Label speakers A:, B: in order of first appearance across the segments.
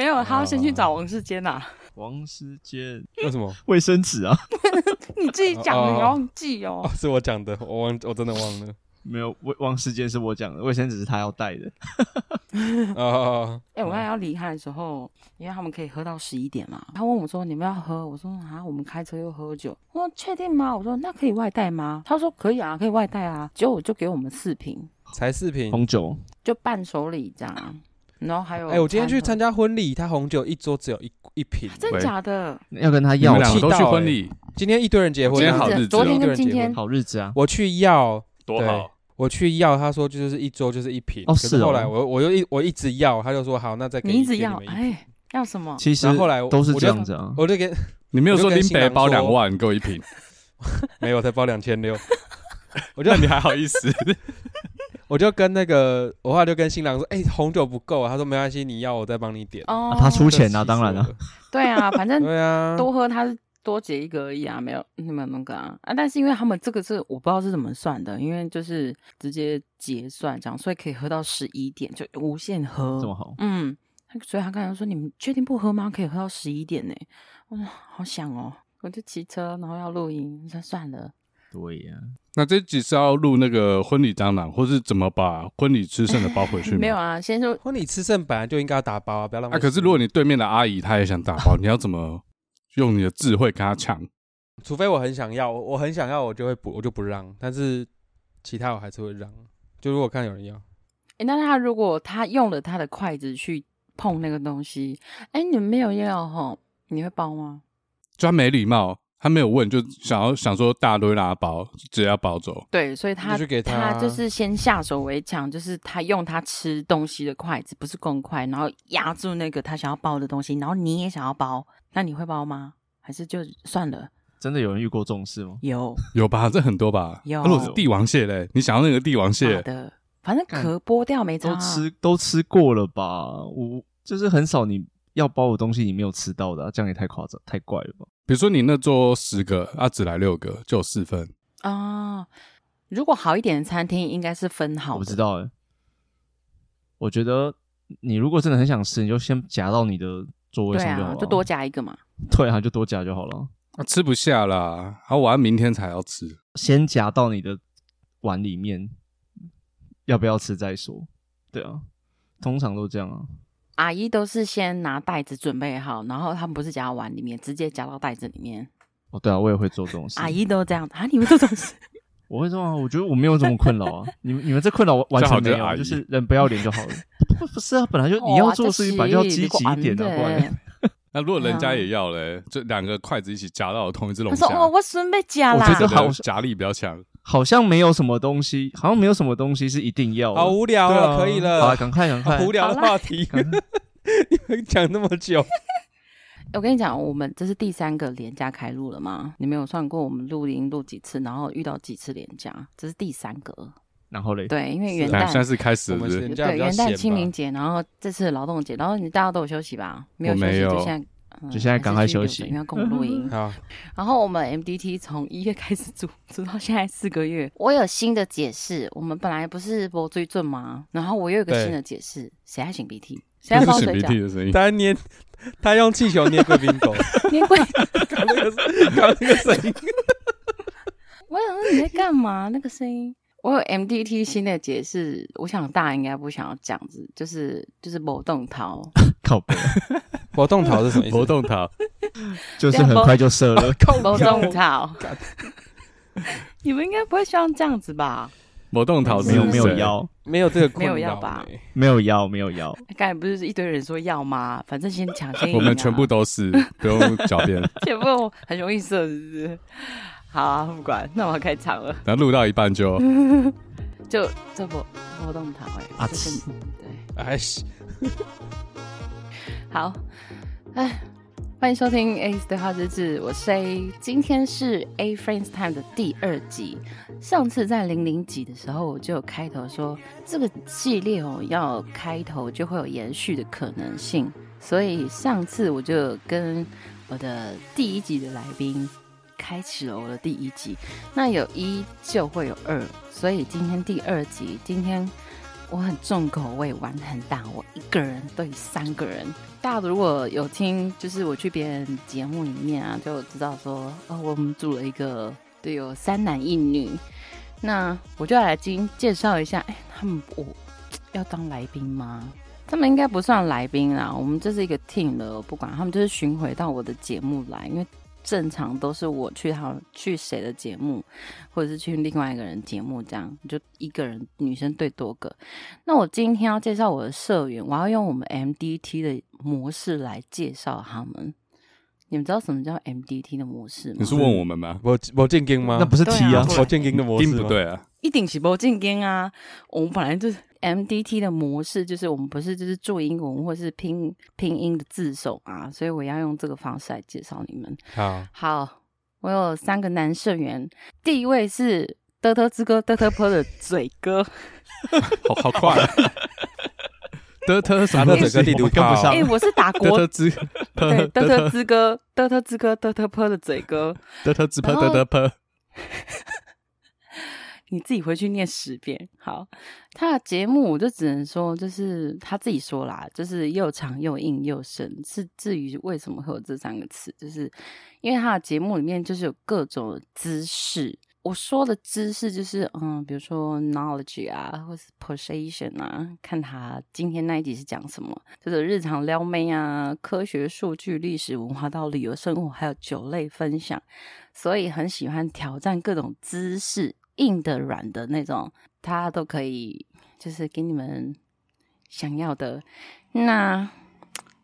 A: 没有，他要先去找王世坚呐。
B: 王世坚
C: 为什么？
B: 卫生纸啊？
A: 你自己讲的，你忘记哦。
C: 是我讲的，我忘，我真的忘了。
B: 没有，卫王世坚是我讲的，卫生纸是他要带的。
C: 哦，
A: 哎，我刚才要离开的时候，因为他们可以喝到十一点嘛。他问我说：“你们要喝？”我说：“啊，我们开车又喝酒。”我说：“确定吗？”我说：“那可以外带吗？”他说：“可以啊，可以外带啊。”结果就给我们四瓶，
C: 才四瓶
B: 红酒，
A: 就伴手礼这样。然后还有，
C: 哎，我今天去参加婚礼，他红酒一桌只有一一瓶，
A: 真假的？
B: 要跟他要。
D: 两个都去婚礼，
C: 今天一堆人结婚，
D: 今天好日子，
A: 昨天跟今天
B: 好日子啊！
C: 我去要
D: 多好。
C: 我去要，他说就是一桌就是一瓶。
B: 哦，是。
C: 后来我我又一我一直要，他就说好，那再给
A: 你一直要，哎，要什么？
B: 其实
C: 后来
B: 都是这样子啊。
C: 我就给
D: 你没有说林北包两万，给我一瓶，
C: 没有，才包两千六。
D: 我觉得你还好意思。
C: 我就跟那个，我后来就跟新郎说，哎，红酒不够，他说没关系，你要我再帮你点。
A: 哦，
B: 他出钱啊，当然了。
A: 对啊，反正
C: 对啊，
A: 多喝他是。多结一个而已啊，没有，没有那个啊啊！但是因为他们这个是我不知道是怎么算的，因为就是直接结算这样，所以可以喝到十一点，就无限喝。
B: 这么好？
A: 嗯，所以他刚才说，你们确定不喝吗？可以喝到十一点呢。我说好想哦，我就骑车，然后要录音，那算了。
B: 对呀、啊，
D: 那这集是要录那个婚礼蟑螂，或是怎么把婚礼吃剩的包回去？
A: 没有啊，先说
C: 婚礼吃剩本来就应该要打包啊，不要浪费。
D: 啊，可是如果你对面的阿姨她也想打包，你要怎么？用你的智慧跟她抢，
C: 除非我很想要，我很想要，我就会不，我就不让。但是其他我还是会让。就如果看有人要，
A: 哎、欸，那他如果他用了他的筷子去碰那个东西，哎、欸，你们没有要吼，你会包吗？
D: 就他没礼貌，他没有问，就想要想说大家都会让他包，直接要包走。
A: 对，所以他
C: 就给他，
A: 他就是先下手为强，就是他用他吃东西的筷子，不是公筷，然后压住那个他想要包的东西，然后你也想要包。那你会包吗？还是就算了？
B: 真的有人遇过这种事吗？
A: 有
D: 有吧，这很多吧。
A: 有，
D: 如果是帝王蟹嘞，你想要那个帝王蟹
A: 的，反正壳剥掉没差，
B: 都吃都吃过了吧？我就是很少你要包的东西你没有吃到的、啊，这样也太夸张太怪了吧？
D: 比如说你那桌十个啊，只来六个，就有四份
A: 啊。如果好一点的餐厅，应该是分好。
B: 我不知道哎、欸，我觉得你如果真的很想吃，你就先夹到你的。座位上就好了，
A: 啊，就多夹一个嘛。
B: 对啊，就多夹就好了。
D: 啊，吃不下啦，好，我要明天才要吃。
B: 先夹到你的碗里面，要不要吃再说。对啊，通常都这样啊。
A: 阿姨都是先拿袋子准备好，然后他们不是夹到碗里面，直接夹到袋子里面。
B: 哦，对啊，我也会做这种事。
A: 阿姨都这样啊？你们做这种事？
B: 我会做啊？我觉得我没有这么困扰啊。你们你们这困扰完全没有，就是人不要脸就好了。不不是啊，本来就你要做事情，本来就要积极一点的。不然，
D: 那如果人家也要嘞，就两个筷子一起夹到同一只龙虾。
A: 他说：“哦，我准备夹啦。”
B: 我觉得好
D: 夹力比较强，
B: 好像没有什么东西，好像没有什么东西是一定要。
C: 好无聊啊！可以了，
B: 好，赶快赶快。
C: 无聊的话题，你们讲那么久。
A: 我跟你讲，我们这是第三个连假开录了吗？你没有算过我们录音录几次，然后遇到几次连假，这是第三个。
B: 然后嘞，
A: 对，因为元旦
D: 算是开始
A: 对，元旦、清明节，然后这次劳动节，然后你大家都有休息吧？没有休息，就现在，
B: 就现在赶快休息，
A: 因为跟我录音。
C: 好，
A: 然后我们 MDT 从一月开始组，组到现在四个月，我有新的解释。我们本来不是播追准吗？然后我又有个新的解释，谁爱擤鼻涕？谁爱放水
D: 擤的声音？
C: 他捏，他用气球捏贵宾狗，
A: 捏贵，
C: 搞那个，搞那个声音。
A: 我想说你在干嘛？那个声音。我有 MDT 新的解释，我想大家应该不想要这样子，就是就是某动 桃，
B: 靠北，
C: 搏动桃是什么意思？
D: 搏动桃。
B: 就是很快就射了，
A: 搏 动桃，你们应该不会希望这样子吧？
D: 搏动桃
B: 没有没有腰，
C: 没有这个
A: 没有腰吧？
B: 没有腰没有腰，
A: 刚才不是一堆人说要吗？反正先抢先，
D: 我们全部都是不用狡辩，
A: 全部很容易射，是不是？好啊，不管，那我要开场了。
D: 然后录到一半就
A: 就这不活动台哎，
B: 啊，
A: 对，
C: 哎西，
A: 好，哎，欢迎收听 A 的话日志，我是 A，今天是 A Friends Time 的第二集。上次在零零集的时候，我就有开头说这个系列哦，要开头就会有延续的可能性，所以上次我就跟我的第一集的来宾。开启了我的第一集，那有一就会有二，所以今天第二集，今天我很重口味，玩很大，我一个人对三个人，大家如果有听，就是我去别人节目里面啊，就知道说，哦，我们组了一个，对，有三男一女。那我就来今介绍一下，哎，他们我要当来宾吗？他们应该不算来宾啦，我们这是一个 team 的，不管他们就是巡回到我的节目来，因为。正常都是我去他去谁的节目，或者是去另外一个人节目，这样就一个人女生对多个。那我今天要介绍我的社员，我要用我们 MDT 的模式来介绍他们。你们知道什么叫 MDT 的模式吗？
D: 你是问我们吗？
C: 我我进京吗？
B: 那不是 T 啊，
C: 我进京的模式
D: 不对啊，
A: 一定是我进京啊。我们本来就是 MDT 的模式，就是我们不是就是注英文或是拼拼音的字首啊，所以我要用这个方式来介绍你们。
C: 好，
A: 好，我有三个男社员，第一位是德特之歌德特坡的嘴哥，
D: 好好快。德特什么？
C: 整个地图跟不上。
A: 哎，我是打 国
D: 德特之
A: 对德特之歌德特之歌德特坡的嘴哥，
D: 德特之坡德特坡。
A: 你自己回去念十遍。好，他的节目我就只能说，就是他自己说啦，就是又长又硬又深。是至于为什么会有这三个词，就是因为他的节目里面就是有各种姿势。我说的知识就是，嗯，比如说 knowledge 啊，或是 perception 啊，看他今天那一集是讲什么，就是日常撩妹啊，科学数据、历史文化到旅游生活，还有酒类分享，所以很喜欢挑战各种姿势，硬的、软的那种，他都可以，就是给你们想要的。那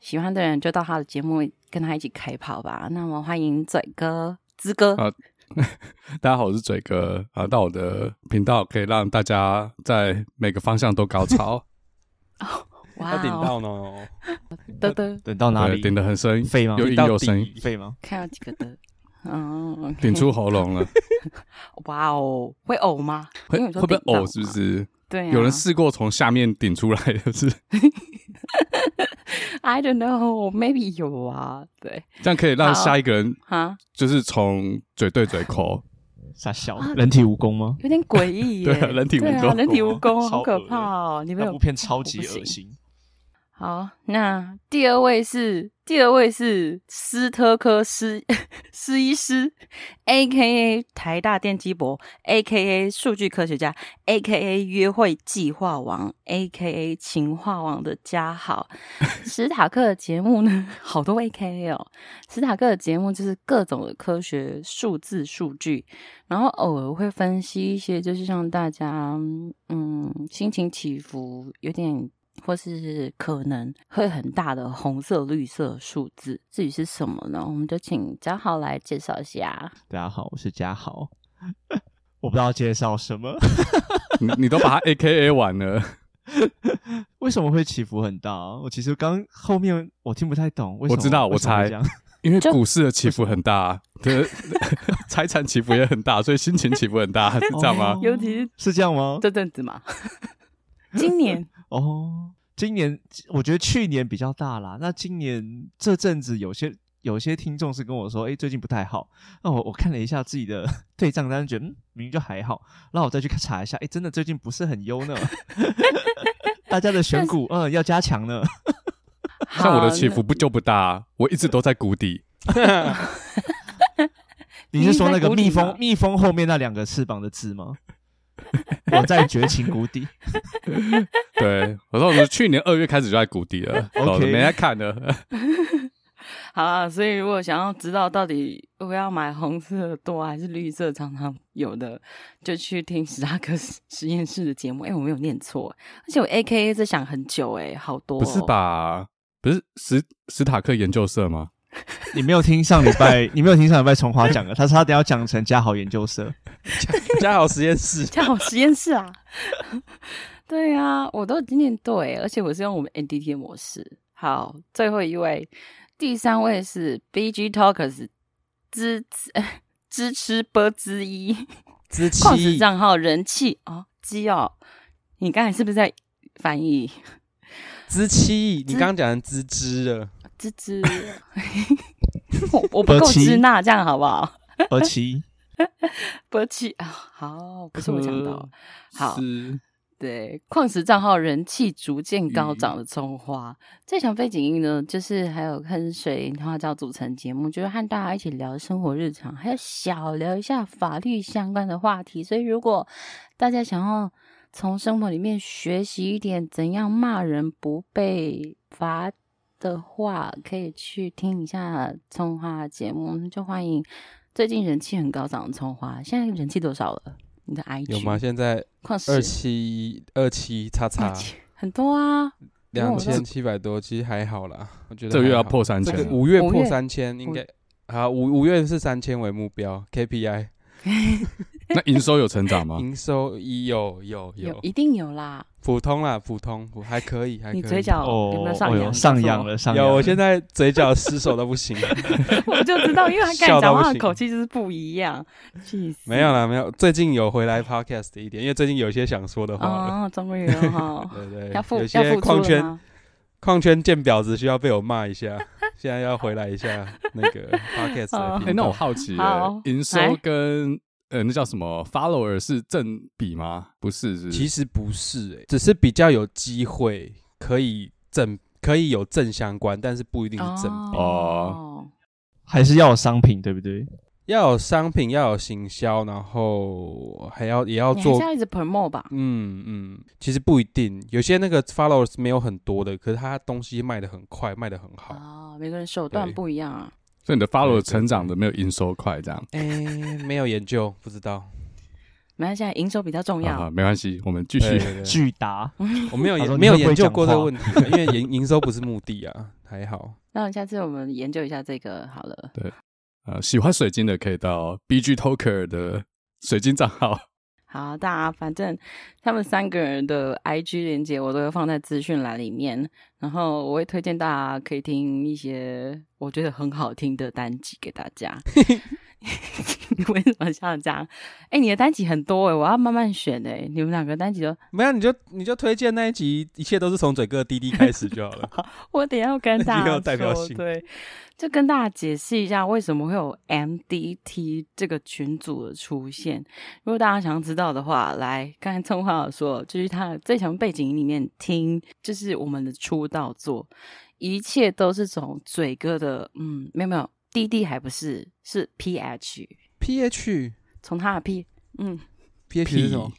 A: 喜欢的人就到他的节目跟他一起开跑吧。那么欢迎嘴哥、之哥。啊
D: 大家好，我是嘴哥啊！到我的频道可以让大家在每个方向都高潮。
A: 哦，哇！
C: 要顶到呢？
A: 得得，
B: 顶到哪里？
D: 顶得很深，
B: 肺吗？
D: 有硬有深，
B: 肺吗？
A: 看到几个的？嗯，
D: 顶出喉咙了。
A: 哇哦，会呕吗？
D: 会会不会呕？是不是？
A: 对，
D: 有人试过从下面顶出来，就是。
A: I don't know, maybe 有啊，对，
D: 这样可以让下一个人
A: 哈，
D: 就是从嘴对嘴抠，
B: 傻笑，人体蜈蚣吗？
A: 有点诡异耶，
D: 对，人体蜈蚣，
A: 人体蜈蚣好可怕哦，你们有
B: 部片超级恶心。
A: 好，那第二位是第二位是斯特科斯斯医师，A K A 台大电机博，A K A 数据科学家，A K A 约会计划王，A K A 情话王的加号。史塔克的节目呢，好多 A K A 哦。史塔克的节目就是各种的科学数字数据，然后偶尔会分析一些，就是让大家嗯心情起伏有点。或是可能会很大的红色、绿色数字，至于是什么呢？我们就请嘉豪来介绍一下。
B: 大家好，我是嘉豪。我不知道介绍什么，
D: 你你都把它 AKA 完了，
B: 为什么会起伏很大？我其实刚后面我听不太懂。为什么？
D: 我知道，我猜，因为股市的起伏很大，对，财产起伏也很大，所以心情起伏很大，是这样吗？
A: 尤其是
B: 是这样吗？
A: 这阵子吗？今年。
B: 哦，今年我觉得去年比较大啦。那今年这阵子有些有些听众是跟我说，哎、欸，最近不太好。那我我看了一下自己的 对账单，觉得嗯，明明就还好。那我再去查一下，哎、欸，真的最近不是很优呢。大家的选股，嗯，要加强呢。
D: 像我的起伏不就不大，我一直都在谷底。
B: 你是说那个蜜蜂蜜蜂后面那两个翅膀的字吗？我在绝情谷底。
D: 对，我说我们去年二月开始就在谷底了，OK，没在看了。
A: 好啊，所以如果想要知道到底我要买红色的多还是绿色常常有的，就去听史塔克实验室的节目。哎、欸，我没有念错，而且我 AKA 在想很久、欸，哎，好多、哦。
D: 不是吧？不是史史塔克研究社吗？
B: 你没有听上礼拜，你没有听上礼拜从华讲的，他说他等下讲成嘉豪研究社，
C: 嘉豪实验室，
A: 嘉豪实验室啊。对啊，我都今年对，而且我是用我们 NDT 的模式。好，最后一位，第三位是 BG Talkers 支 支持波之一，
C: 支持
A: 矿石账号人气哦，基哦，你刚才是不是在翻译？
C: 支七，你刚刚讲成支支了。
A: 吱吱，我我不够支那，这样好不好？
B: 波奇，
A: 波奇啊，好，不是我讲到，好，对，矿石账号人气逐渐高涨的葱花，这场背景音呢，就是还有跟水莲花椒组成节目，就是和大家一起聊生活日常，还有小聊一下法律相关的话题。所以，如果大家想要从生活里面学习一点怎样骂人不被罚的话，可以去听一下葱花节目，就欢迎最近人气很高涨的葱花。现在人气多少了？你的 IG
C: 有吗？现在二七二七叉叉
A: 很多啊，
C: 两千七百多，其实还好啦。我觉得
D: 这个月要破三千，
C: 五月破三千应该好。五五月是三千为目标 KPI。
D: 那营收有成长吗？
C: 营收有有有，
A: 一定有啦。
C: 普通啦，普通还可以，还可以。
A: 你嘴角有没有上扬？
B: 上扬了，上扬。
C: 有，我现在嘴角失手都不行。
A: 我就知道，因为他刚才讲话的口气就是不一样。气死！
C: 没有啦，没有。最近有回来 podcast 一点，因为最近有一些想说的话。
A: 哦，终于有 哈。
C: 对对，
A: 要付
C: 有些矿圈矿圈见婊子需要被我骂一下，现在要回来一下那个 podcast。
D: 哎，那我好奇，营收跟。呃，那叫什么？follower 是正比吗？不是，是，
C: 其实不是、欸，只是比较有机会可以正，可以有正相关，但是不一定是正比
B: 哦。还是要有商品，对不对？
C: 要有商品，要有行销，然后还要也要做，
A: 你还是要一直 promote 吧。
C: 嗯嗯，其实不一定，有些那个 followers 没有很多的，可是他东西卖的很快，卖的很好。
A: 每个人手段不一样啊。
D: 所以你的 follower 成长的没有营收快，这样？
C: 哎、欸，没有研究，不知道。
A: 没关系，营收比较重要。
D: 啊、没关系，我们继续。
B: 巨答，
C: 我没有研 没有研究过这个问题，因为营营收不是目的啊，还好。
A: 那下次我们研究一下这个好了。
D: 对，呃，喜欢水晶的可以到 BG Talker 的水晶账号。
A: 啊，大家反正他们三个人的 IG 链接我都会放在资讯栏里面，然后我会推荐大家可以听一些我觉得很好听的单集给大家。你为什么像这样？哎、欸，你的单集很多哎、欸，我要慢慢选哎、欸。你们两个单集都
C: 没有，你就你就推荐那一集，一切都是从嘴哥滴滴开始就好了。
A: 我等一下要跟大家
C: 有代表性
A: 对。就跟大家解释一下为什么会有 MDT 这个群组的出现。如果大家想要知道的话，来刚才葱花有说，就是他的这场背景里面听，就是我们的出道作，一切都是从嘴哥的，嗯，没有没有，滴滴还不是，是 PH
C: PH，
A: 从他的 P，嗯
C: ，PH 是什么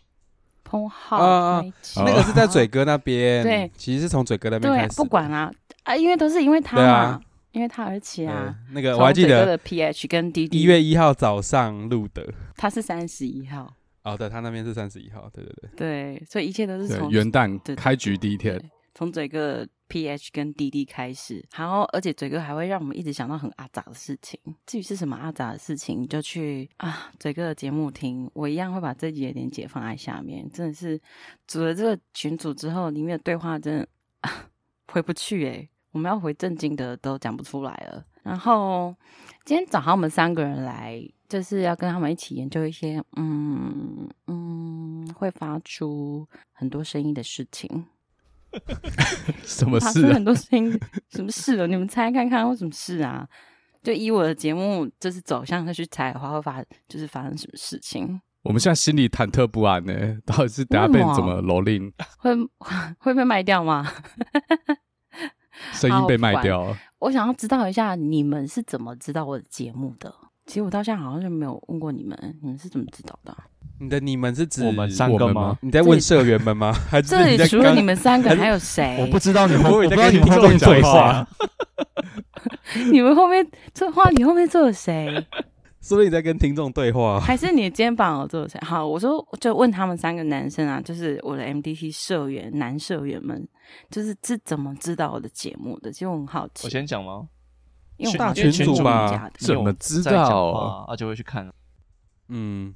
A: ？PO 号
C: 啊，那个是在嘴哥那边，
A: 对，
C: 其实是从嘴哥那边开始，
A: 不管啊啊，因为都是因为他嘛。因为他而起啊，
C: 那个我还记得
A: 的 PH 跟滴滴
C: 一月一号早上录的，
A: 他是三十一号
C: 哦，对，他那边是三十一号，对对对，
A: 对，所以一切都是从
D: 元旦开局第一天，
A: 从嘴哥 PH 跟滴滴开始，然后而且嘴哥还会让我们一直想到很阿杂的事情，至于是什么阿杂的事情，就去啊嘴哥的节目听，我一样会把这集的链接放在下面，真的是组了这个群组之后，里面的对话真的、回不去诶、我们要回正经的都讲不出来了。然后今天找他们三个人来，就是要跟他们一起研究一些嗯嗯会发出很多声音的事情。
D: 什么事、啊？
A: 很多声音，什么事了？你们猜看看，为什么事啊？就以我的节目就是走向再去猜的话，会发就是发生什么事情？
D: 我们现在心里忐忑不安呢，到底是等下被怎么蹂躏？
A: 会会被卖掉吗？
D: 声音被卖掉了。
A: 我想要知道一下，你们是怎么知道我的节目的？其实我到现在好像就没有问过你们，你们是怎么知道的？
C: 你的你们是指
B: 我们三个吗？
C: 你在问社员们吗？还是
A: 这里除了你们三个还有谁？
B: 我不知道你们，我不知道你们后面坐谁。
A: 你们后面这话，你后面坐了谁？
C: 是不是你在跟听众对话？还
A: 是你的肩膀有坐谁？好，我说就问他们三个男生啊，就是我的 MDT 社员男社员们，就是是怎么知道我的节目的？就很好奇。
B: 我先讲吗？
A: 因为
C: 大群主吧？
D: 怎么知道？
B: 啊，就会去看。
C: 嗯，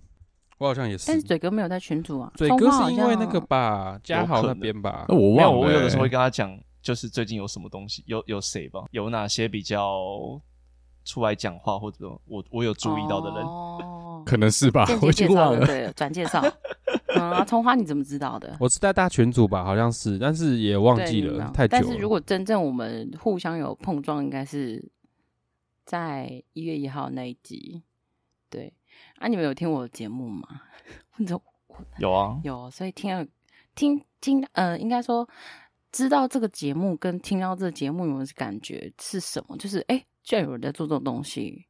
C: 我好像也是。
A: 但是嘴哥没有在群组啊。
C: 嘴哥是因为那个吧，嘉豪那边吧。
D: 那我忘了。
B: 我有的时候会跟他讲，就是最近有什么东西，有有谁吧，有哪些比较。出来讲话，或者我我有注意到的人，
A: 哦、
D: 可能是吧。我
A: 介绍的对，转介绍。啊，葱花你怎么知道的？
C: 我是在大群组吧，好像是，但是也忘记了，太久了。
A: 但是如果真正我们互相有碰撞，应该是在一月一号那一集。对啊，你们有听我的节目吗？
B: 有啊，
A: 有，所以听了听听，呃，应该说知道这个节目跟听到这个节目有没有感觉是什么？就是哎，居然有人在做这种东西。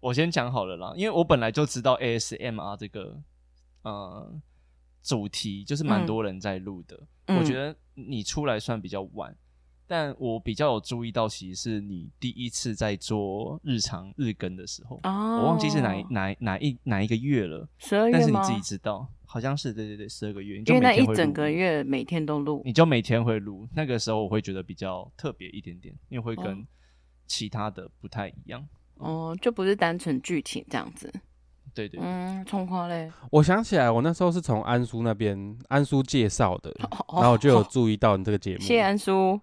B: 我先讲好了啦，因为我本来就知道 ASMR 这个呃主题，就是蛮多人在录的。嗯、我觉得你出来算比较晚。但我比较有注意到，其实是你第一次在做日常日更的时候，哦、我忘记是哪一哪哪一哪一个月了，
A: 十二月吗？
B: 但是你自己知道，好像是对对对，十二个月，
A: 因为那一整个月每天都录，
B: 你就每天会录。那个时候我会觉得比较特别一点点，因为会跟其他的不太一样。
A: 哦，就不是单纯剧情这样子。
B: 对对，
A: 嗯，葱花嘞。
C: 我想起来，我那时候是从安叔那边安叔介绍的，哦、然后我就有注意到你这个节目。
A: 谢谢安叔。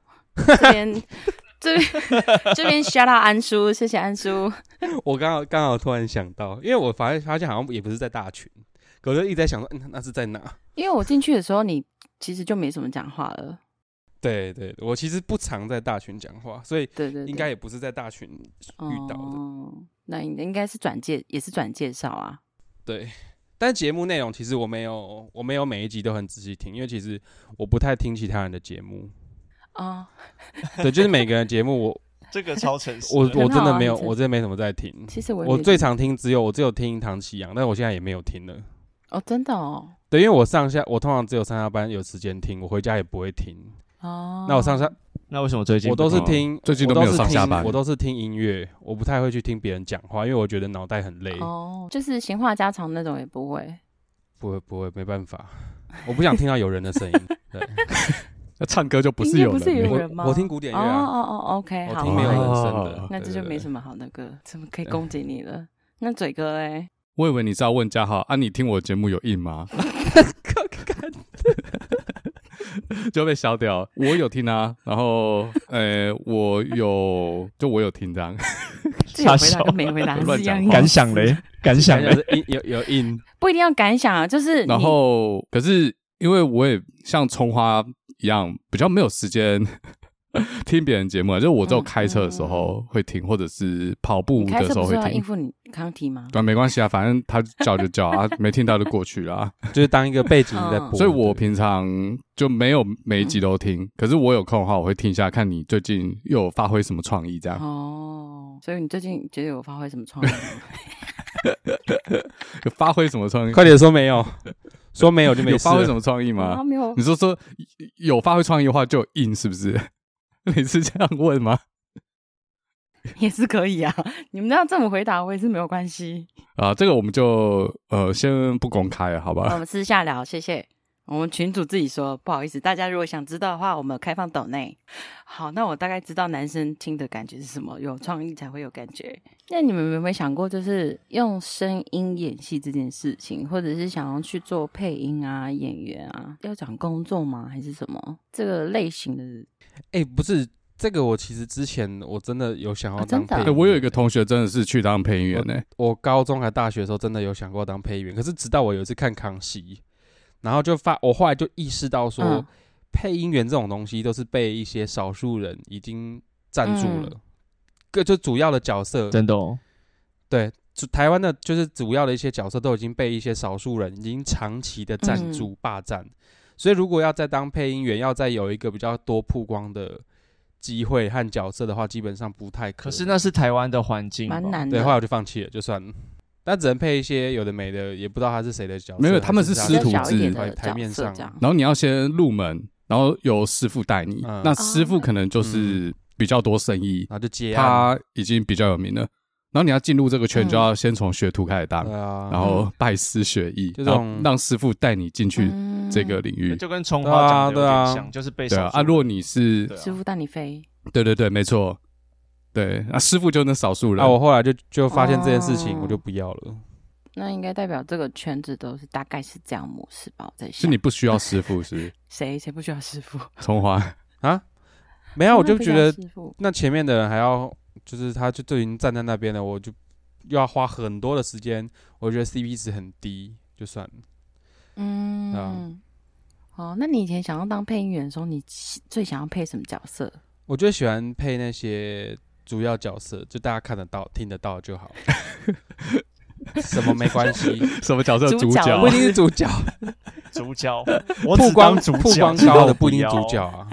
A: 这边 这边 这边 shout out 安叔，谢谢安叔。
C: 我刚好刚好突然想到，因为我发现发现好像也不是在大群，可是一直在想说，嗯，那是在哪？
A: 因为我进去的时候，你其实就没什么讲话了。
C: 对对，我其实不常在大群讲话，所以对对，应该也不是在大群遇到的。
A: 哦，那应该是转介，也是转介绍啊。
C: 对，但节目内容其实我没有，我没有每一集都很仔细听，因为其实我不太听其他人的节目。啊，oh. 对，就是每个人节目，我
B: 这个超诚实，
C: 我我真的没有，我真的没什么在听。
A: 其实我
C: 我最常听只有我只有听唐綺阳，但我现在也没有听了。
A: 哦，oh, 真的哦。
C: 对，因为我上下我通常只有上下班有时间听，我回家也不会听。哦。Oh. 那我上下
B: 那为什么最近
C: 我都是听
D: 最近都没有上下班？
C: 我都是听音乐，我不太会去听别人讲话，因为我觉得脑袋很累。
A: 哦，oh, 就是闲话家常那种也不会。
C: 不会不会，没办法，我不想听到有人的声音。对。
D: 那唱歌就不是有人，
A: 不是有人吗？
C: 我听古典乐。
A: 哦哦哦，OK，
C: 好。听没有人声的，
A: 那这就没什么好那个，怎么可以攻击你了？那嘴哥嘞？
D: 我以为你是要问嘉豪啊，你听我节目有印吗？就被消掉。我有听啊，然后呃，我有，就我有听这样。
A: 有回答 跟没回答是一样。
B: 感想嘞？感想嘞？
C: 有有印？
A: 不一定要感想啊，就是。
D: 然后，可是。因为我也像葱花一样，比较没有时间 听别人节目，就是我只有开车的时候会听，或者是跑步的时候会听。
A: 应付你刚提吗？
D: 对，没关系啊，反正他叫就叫啊，没听到就过去了，
C: 就是当一个背景在播。
D: 所以我平常就没有每一集都听，可是我有空的话，我会听一下，看你最近又有发挥什么创意这样。
A: 哦，所以你最近觉得有发挥什么创意？
D: 有 发挥什么创意？
C: 快点说没有。说没有就没有。
D: 发挥什么创意吗？
A: 啊、没有。
D: 你说说有发挥创意的话就硬是不是？你是这样问吗？
A: 也是可以啊，你们要这么回答我也是没有关系。
D: 啊，这个我们就呃先不公开了，好吧？
A: 我们私下聊，谢谢。我们群主自己说，不好意思，大家如果想知道的话，我们有开放抖内。好，那我大概知道男生听的感觉是什么，有创意才会有感觉。那你们有没有想过，就是用声音演戏这件事情，或者是想要去做配音啊、演员啊，要讲工作吗？还是什么这个类型的？
C: 哎、欸，不是这个，我其实之前我真的有想要当配音员、
D: 啊。我有一个同学真的是去当配音员呢、欸。
C: 我高中还大学的时候真的有想过当配音员，可是直到我有一次看康熙。然后就发，我后来就意识到说，嗯、配音员这种东西都是被一些少数人已经占住了，各、嗯、就主要的角色，
B: 真的哦，
C: 对，台湾的就是主要的一些角色都已经被一些少数人已经长期的占住、霸占，嗯、所以如果要再当配音员，要再有一个比较多曝光的机会和角色的话，基本上不太可能。
B: 可是那是台湾的环境，
A: 蛮难的。
C: 对，后来我就放弃了，就算了。他只能配一些有的没的，也不知道他是谁的角色。
D: 没有，他们是师徒制，
C: 台面上。
D: 然后你要先入门，然后由师傅带你。那师傅可能就是比较多生意，然后就接。他已经比较有名了。然后你要进入这个圈，就要先从学徒开始当，然后拜师学艺，然后让师傅带你进去这个领域。
B: 就跟葱花讲的有点像，就是被。
D: 对啊，啊，如果你是
A: 师傅带你飞。
D: 对对对，没错。对，那师傅就那少数人。
C: 那我后来就就发现这件事情，我就不要了。
A: 那应该代表这个圈子都是大概是这样模式吧？我在想，
D: 是你不需要师傅是？
A: 谁谁不需要师傅？
D: 葱花
C: 啊？没有，我就觉得那前面的人还要，就是他就就已经站在那边了，我就又要花很多的时间，我觉得 CP 值很低，就算了。
A: 嗯，嗯哦，那你以前想要当配音员的时候，你最想要配什么角色？
C: 我就喜欢配那些主要角色，就大家看得到、听得到就好。什么没关系？
D: 什么角。色？主角。
C: 不一定是主角，
B: 主角，
C: 曝光曝光高的不一定主角啊，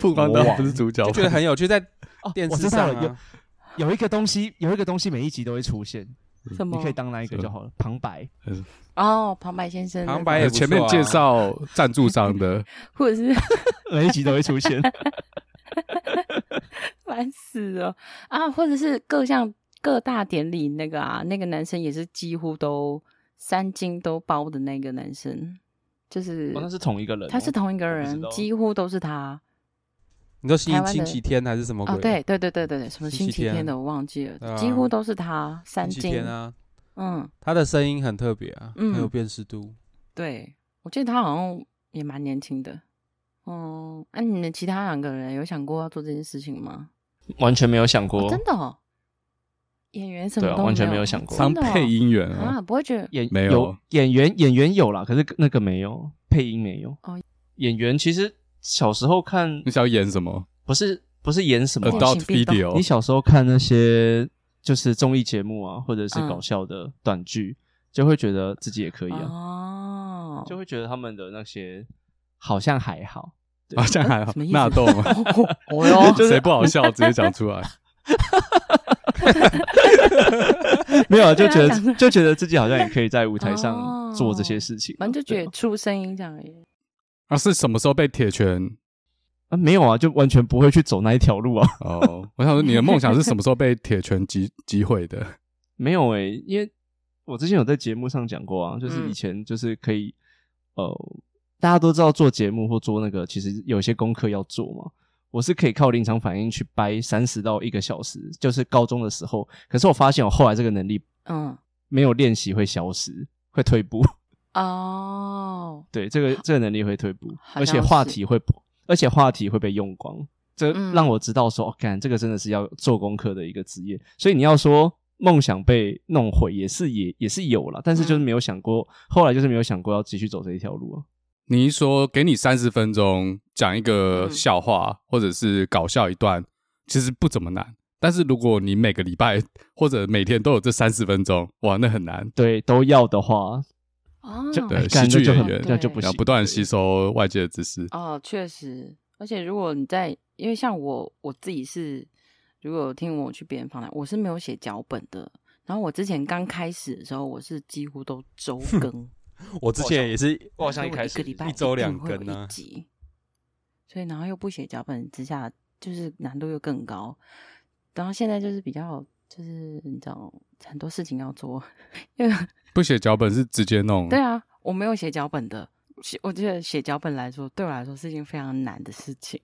D: 曝光高不是主角，
C: 就觉得很有趣，在电视上
B: 有有一个东西，有一个东西每一集都会出现，
A: 什么？
B: 你可以当那一个就好了，旁白。
A: 哦，旁白先生，
C: 旁白
D: 前面介绍赞助商的，
A: 或者是
B: 每一集都会出现，
A: 烦死了啊！或者是各项各大典礼那个啊，那个男生也是几乎都三金都包的那个男生，就是
B: 那是同一个人，
A: 他是同一个人，几乎都是他。
C: 你说星星期天还是什么鬼？
A: 哦，对对对对对对，什么星期天的我忘记了，几乎都是他三金
C: 啊。
A: 嗯，
C: 他的声音很特别啊，很有辨识度。
A: 对，我记得他好像也蛮年轻的。哦，那你们其他两个人有想过要做这件事情吗？
B: 完全没有想过，
A: 真的。哦。演员什么都
B: 完全没有想过，
D: 当配音员
A: 啊，不会觉得
B: 演
D: 没有。
B: 演员演员有啦，可是那个没有配音没有。哦，演员其实小时候看，
D: 你想要演什么？
B: 不是不是演什么。
D: Adult video，
B: 你小时候看那些。就是综艺节目啊，或者是搞笑的短剧，嗯、就会觉得自己也可以啊，哦、就会觉得他们的那些好像还好，
D: 好像还好，纳豆嘛，
A: 哦哟，
D: 谁不好笑直接讲出来，
B: 没有啊，就觉得就觉得自己好像也可以在舞台上做这些事情，
A: 反正就觉得出声音这样而已。
D: 啊，是什么时候被铁拳？
B: 啊，没有啊，就完全不会去走那一条路啊。
D: 哦，我想说，你的梦想是什么时候被铁拳击击毁的？
B: 没有诶、欸，因为我之前有在节目上讲过啊，就是以前就是可以，嗯、呃，大家都知道做节目或做那个，其实有些功课要做嘛。我是可以靠临场反应去掰三十到一个小时，就是高中的时候。可是我发现我后来这个能力，嗯，没有练习会消失，会退步。
A: 哦，
B: 对，这个这个能力会退步，而且话题会。而且话题会被用光，这让我知道说，哦，干这个真的是要做功课的一个职业。所以你要说梦想被弄毁，也是也也是有了，但是就是没有想过，后来就是没有想过要继续走这一条路啊。
D: 你一说给你三十分钟讲一个笑话，或者是搞笑一段，其实不怎么难。但是如果你每个礼拜 或者每天都有这三十分钟，哇，那很难。
B: 对，都要的话。
A: 哦，
D: 就对，喜剧演员
B: 这样就不行，
D: 不断吸收外界的知识。
A: 哦，确实，而且如果你在，因为像我我自己是，如果听我去别人访谈，我是没有写脚本的。然后我之前刚开始的时候，我是几乎都周更。
C: 我之前也是，
B: 我好像一开始
A: 一个礼拜
C: 一周两更
A: 呢。所以然后又不写脚本之下，就是难度又更高。然后现在就是比较，就是你知道，很多事情要做，因为。
D: 不写脚本是直接弄？
A: 对啊，我没有写脚本的。写，我觉得写脚本来说，对我来说是一件非常难的事情，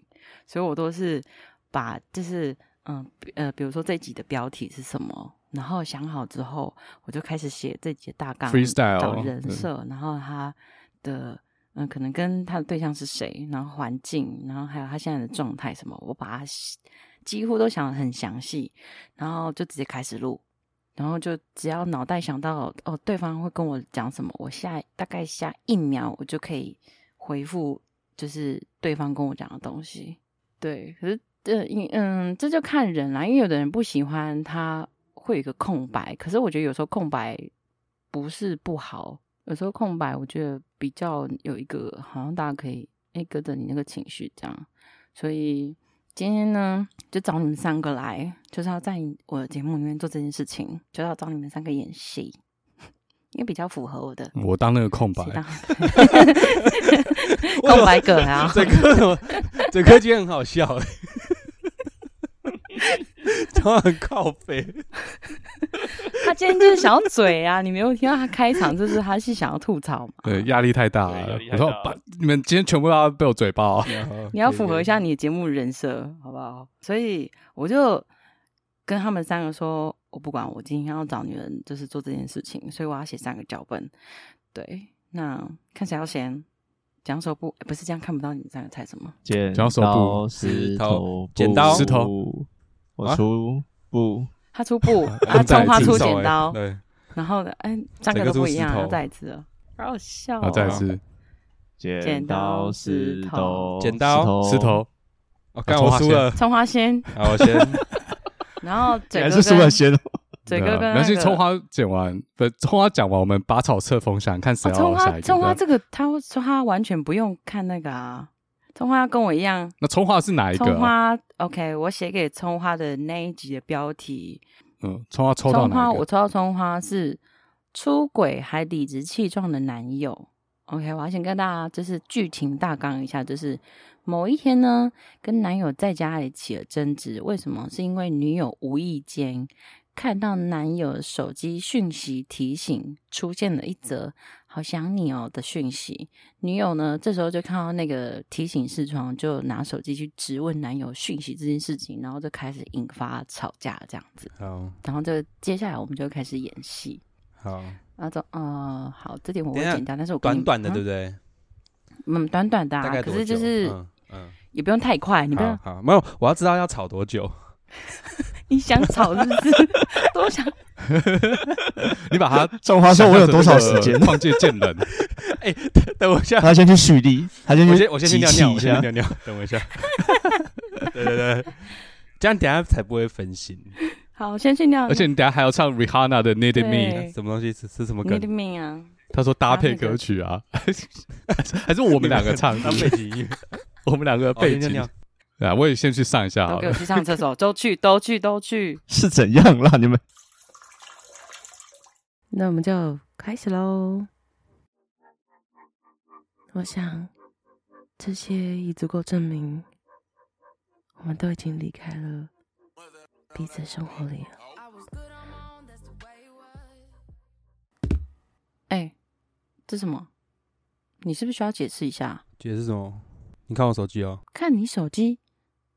A: 所以我都是把就是嗯呃，比如说这集的标题是什么，然后想好之后，我就开始写这集的大纲
D: ，freestyle
A: 找人设，然后他的嗯可能跟他的对象是谁，然后环境，然后还有他现在的状态什么，我把它几乎都想得很详细，然后就直接开始录。然后就只要脑袋想到哦，对方会跟我讲什么，我下大概下一秒，我就可以回复，就是对方跟我讲的东西。对，可是这嗯嗯，这就看人啦，因为有的人不喜欢他会有一个空白，可是我觉得有时候空白不是不好，有时候空白我觉得比较有一个好像大家可以哎跟着你那个情绪这样，所以。今天呢，就找你们三个来，就是要在我的节目里面做这件事情，就要找你们三个演戏，因为比较符合我的。
D: 我当那个空白，
A: 空白梗啊！
C: 整个整个今天很好笑哎。他很靠北，
A: 他今天就是想要嘴啊！你没有听到他开场，就是他是想要吐槽嘛？
D: 对，压力太大了。我说把你们今天全部都要被我嘴爆，
A: 你要符合一下你的节目人设，好不好？所以我就跟他们三个说，我不管，我今天要找女人，就是做这件事情，所以我要写三个脚本。对，那看谁要先讲手部，不是这样看不到你们三个猜什么？
B: 剪
D: 刀
B: 石头
C: 剪刀
D: 石头。
B: 我出布，
A: 他出布，他从花出剪刀，对，然后呢，哎，三个都不一样，要再一次了，好好笑，
D: 再一次，
B: 剪刀石头，
C: 剪刀
D: 石头，
C: 我刚我输了，
A: 葱花先，
C: 好，我先，
A: 然后
B: 还是输了先，
A: 嘴哥跟
D: 没关系，葱花剪完，不，葱花讲完，我们拔草测风向，看谁要
A: 葱花。
D: 下一个。
A: 葱花这个，他说他完全不用看那个啊。葱花跟我一样。
D: 那葱花是哪一个？
A: 葱花，OK，我写给葱花的那一集的标题。
D: 嗯，葱花抽到哪
A: 花，我抽到葱花是出轨还理直气壮的男友。OK，我要先跟大家就是剧情大纲一下，就是某一天呢，跟男友在家里起了争执，为什么？是因为女友无意间看到男友的手机讯息提醒出现了一则“好想你哦”的讯息，女友呢这时候就看到那个提醒视窗，就拿手机去质问男友讯息这件事情，然后就开始引发吵架这样子。
C: 好，
A: 然后就接下来我们就开始演戏。
C: 好。
A: 那种呃，好，这点我会简单，但是我
C: 短短的，对不对？
A: 嗯，短短的，啊，可是就是，嗯，也不用太快，你不要，
C: 好，没有，我要知道要吵多久。
A: 你想吵是不是？多想？
D: 你把它
B: 葱花说，我有多少时间？
D: 放借见人。
C: 哎，等我一下，
B: 他先去蓄力，他先去，
C: 我先去尿尿，我先去尿尿，等我一下。对对对，这样等下才不会分心。
A: 好，我先去尿。
D: 而且你等下还要唱 Rihanna 的 Needed Me，
C: 什么东西？是是什么歌
A: ？Needed Me 啊。
D: 他说搭配歌曲啊，还是我们两个唱
C: 当背景音乐？
D: 我们两个背景。对啊，我也先去上一下。
A: 都给我去上厕所，都去，都去，都去。
B: 是怎样啦？你们？
A: 那我们就开始喽。我想，这些已足够证明，我们都已经离开了。彼此生活里。哎，这什么？你是不是需要解释一下？
C: 解释什么？你看我手机哦。
A: 看你手机，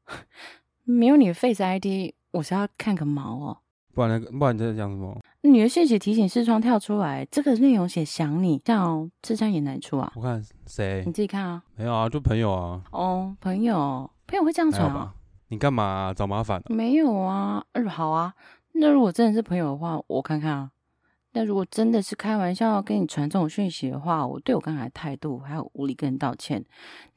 A: 没有你的 Face ID，我是要看个毛哦。
C: 不然，不然你在讲什么？
A: 你的讯息提醒视窗跳出来，这个内容写想你，像这张也难出啊？
C: 我看谁？
A: 你自己看啊。
C: 没有啊，就朋友啊。
A: 哦，朋友，朋友会这样传啊？
C: 你干嘛、啊、找麻烦、啊？
A: 没有啊，嗯，好啊。那如果真的是朋友的话，我看看啊。那如果真的是开玩笑跟你传这种讯息的话，我对我刚才的态度还有无理跟你道歉。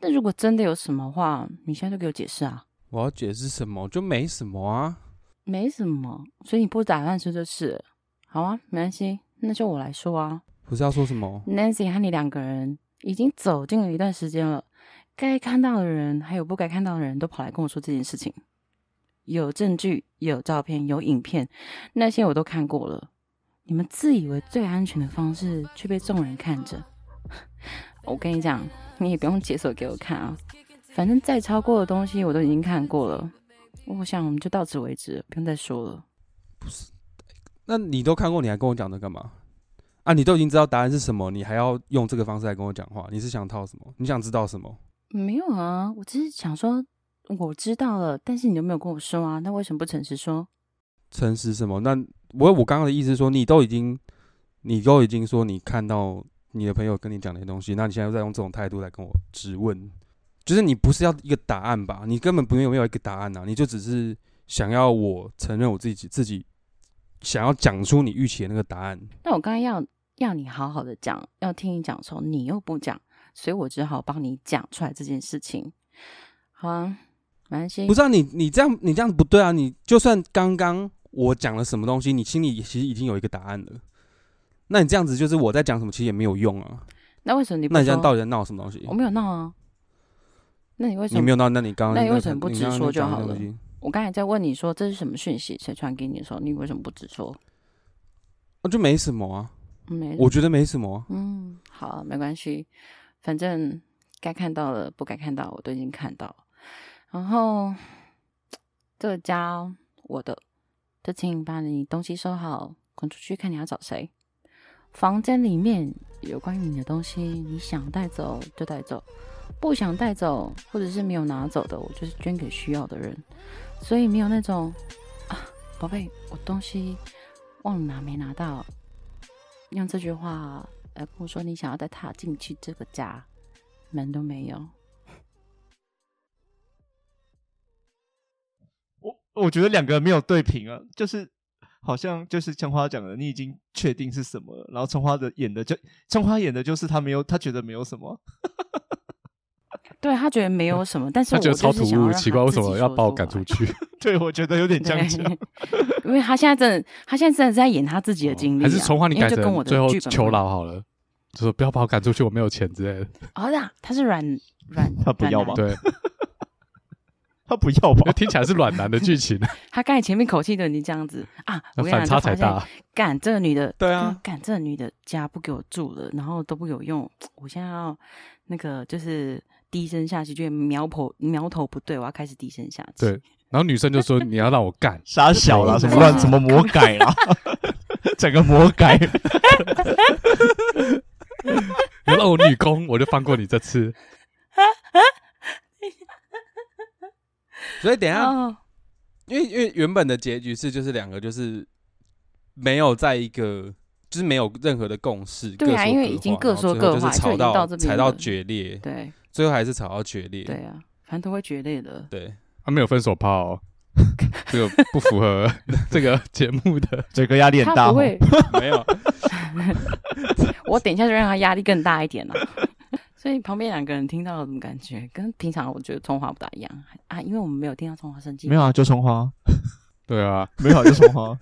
A: 那如果真的有什么话，你现在就给我解释啊。
C: 我要解释什么？就没什么啊，
A: 没什么。所以你不打算说就是，好啊，没关系，那就我来说啊。
C: 不是要说什么
A: ？Nancy 和你两个人已经走近了一段时间了。该看到的人，还有不该看到的人都跑来跟我说这件事情，有证据，有照片，有影片，那些我都看过了。你们自以为最安全的方式，却被众人看着。我跟你讲，你也不用解锁给我看啊，反正再超过的东西我都已经看过了。我想我们就到此为止，不用再说了。
C: 不是，那你都看过，你还跟我讲这干嘛？啊，你都已经知道答案是什么，你还要用这个方式来跟我讲话？你是想套什么？你想知道什么？
A: 没有啊，我只是想说，我知道了，但是你都没有跟我说啊，那为什么不诚实说？
C: 诚实什么？那我我刚刚的意思说，你都已经，你都已经说你看到你的朋友跟你讲那些东西，那你现在又在用这种态度来跟我质问，就是你不是要一个答案吧？你根本不用没有一个答案呐、啊，你就只是想要我承认我自己自己想要讲出你预期的那个答案。
A: 那我刚刚要要你好好的讲，要听你讲的时候，你又不讲。所以我只好帮你讲出来这件事情，好啊，没关系。
C: 不是啊，你你这样你这样不对啊！你就算刚刚我讲了什么东西，你心里其实已经有一个答案了。那你这样子就是我在讲什么，其实也没有用啊。
A: 那为什么你不？
C: 那你这样到底在闹什么东西？
A: 我没有闹啊。那你为什么
C: 你没有到？那你刚刚
A: 那你为什么不直说就好了？我刚才在问你说这是什么讯息，谁传给你的时候，你为什么不直说？
C: 我就没什么啊，
A: 没，
C: 我觉得没什么啊。
A: 嗯，好啊，没关系。反正该看到的，不该看到我都已经看到了。然后这个家我的，就请你把你东西收好，滚出去看你要找谁。房间里面有关于你的东西，你想带走就带走，不想带走或者是没有拿走的，我就是捐给需要的人。所以没有那种啊，宝贝，我东西忘了拿没拿到，用这句话。来跟我说，你想要再踏进去这个家，门都没有。
B: 我我觉得两个没有对平啊，就是好像就是春花讲的，你已经确定是什么了，然后春花的演的就春花演的就是他没有，他觉得没有什么。
A: 对，他觉得没有什么，但是我
D: 他觉得超突兀，奇怪为什么要把我赶出去？
B: 对，我觉得有点这样讲。
A: 因为他现在真的，他现在真的在演他自己的经历、啊哦，
D: 还是重划你改
A: 成
D: 最后求饶好了，就说不要把我赶出去，我没有钱之类的。
A: 哦，这样他是软软，
B: 他不要吧？
D: 对。
B: 他不要吧？
D: 听起来是软男的剧情。
A: 他刚才前面口气都已经这样子啊，
D: 反差才大。
A: 干这个女的，
C: 对啊，
A: 干这个女的家不给我住了，然后都不给我用。我现在要那个就是低声下气，就苗头苗头不对，我要开始低声下气。
D: 对，然后女生就说：“你要让我干，
B: 傻小了，什么乱，什么魔改啦，整个魔改。
D: 你让我女工，我就放过你这次。”
C: 所以等一下，因为因为原本的结局是就是两个就是没有在一个就是没有任何的共识，
A: 对啊，因为已经各说各话，
C: 就是吵到
A: 到这
C: 吵到决裂，
A: 对，
C: 最后还是吵到决裂，
A: 对啊，反正都会决裂的，
C: 对，
D: 他没有分手炮，这个不符合 这个节目的，
B: 这个压力很大，
A: 不会
C: 没有，
A: 我等一下就让他压力更大一点了。所以旁边两个人听到了什么感觉？跟平常我觉得葱花不大一样啊，因为我们没有听到葱花生气。
B: 没有啊，就葱花。
D: 对啊，
B: 没有啊，就葱花。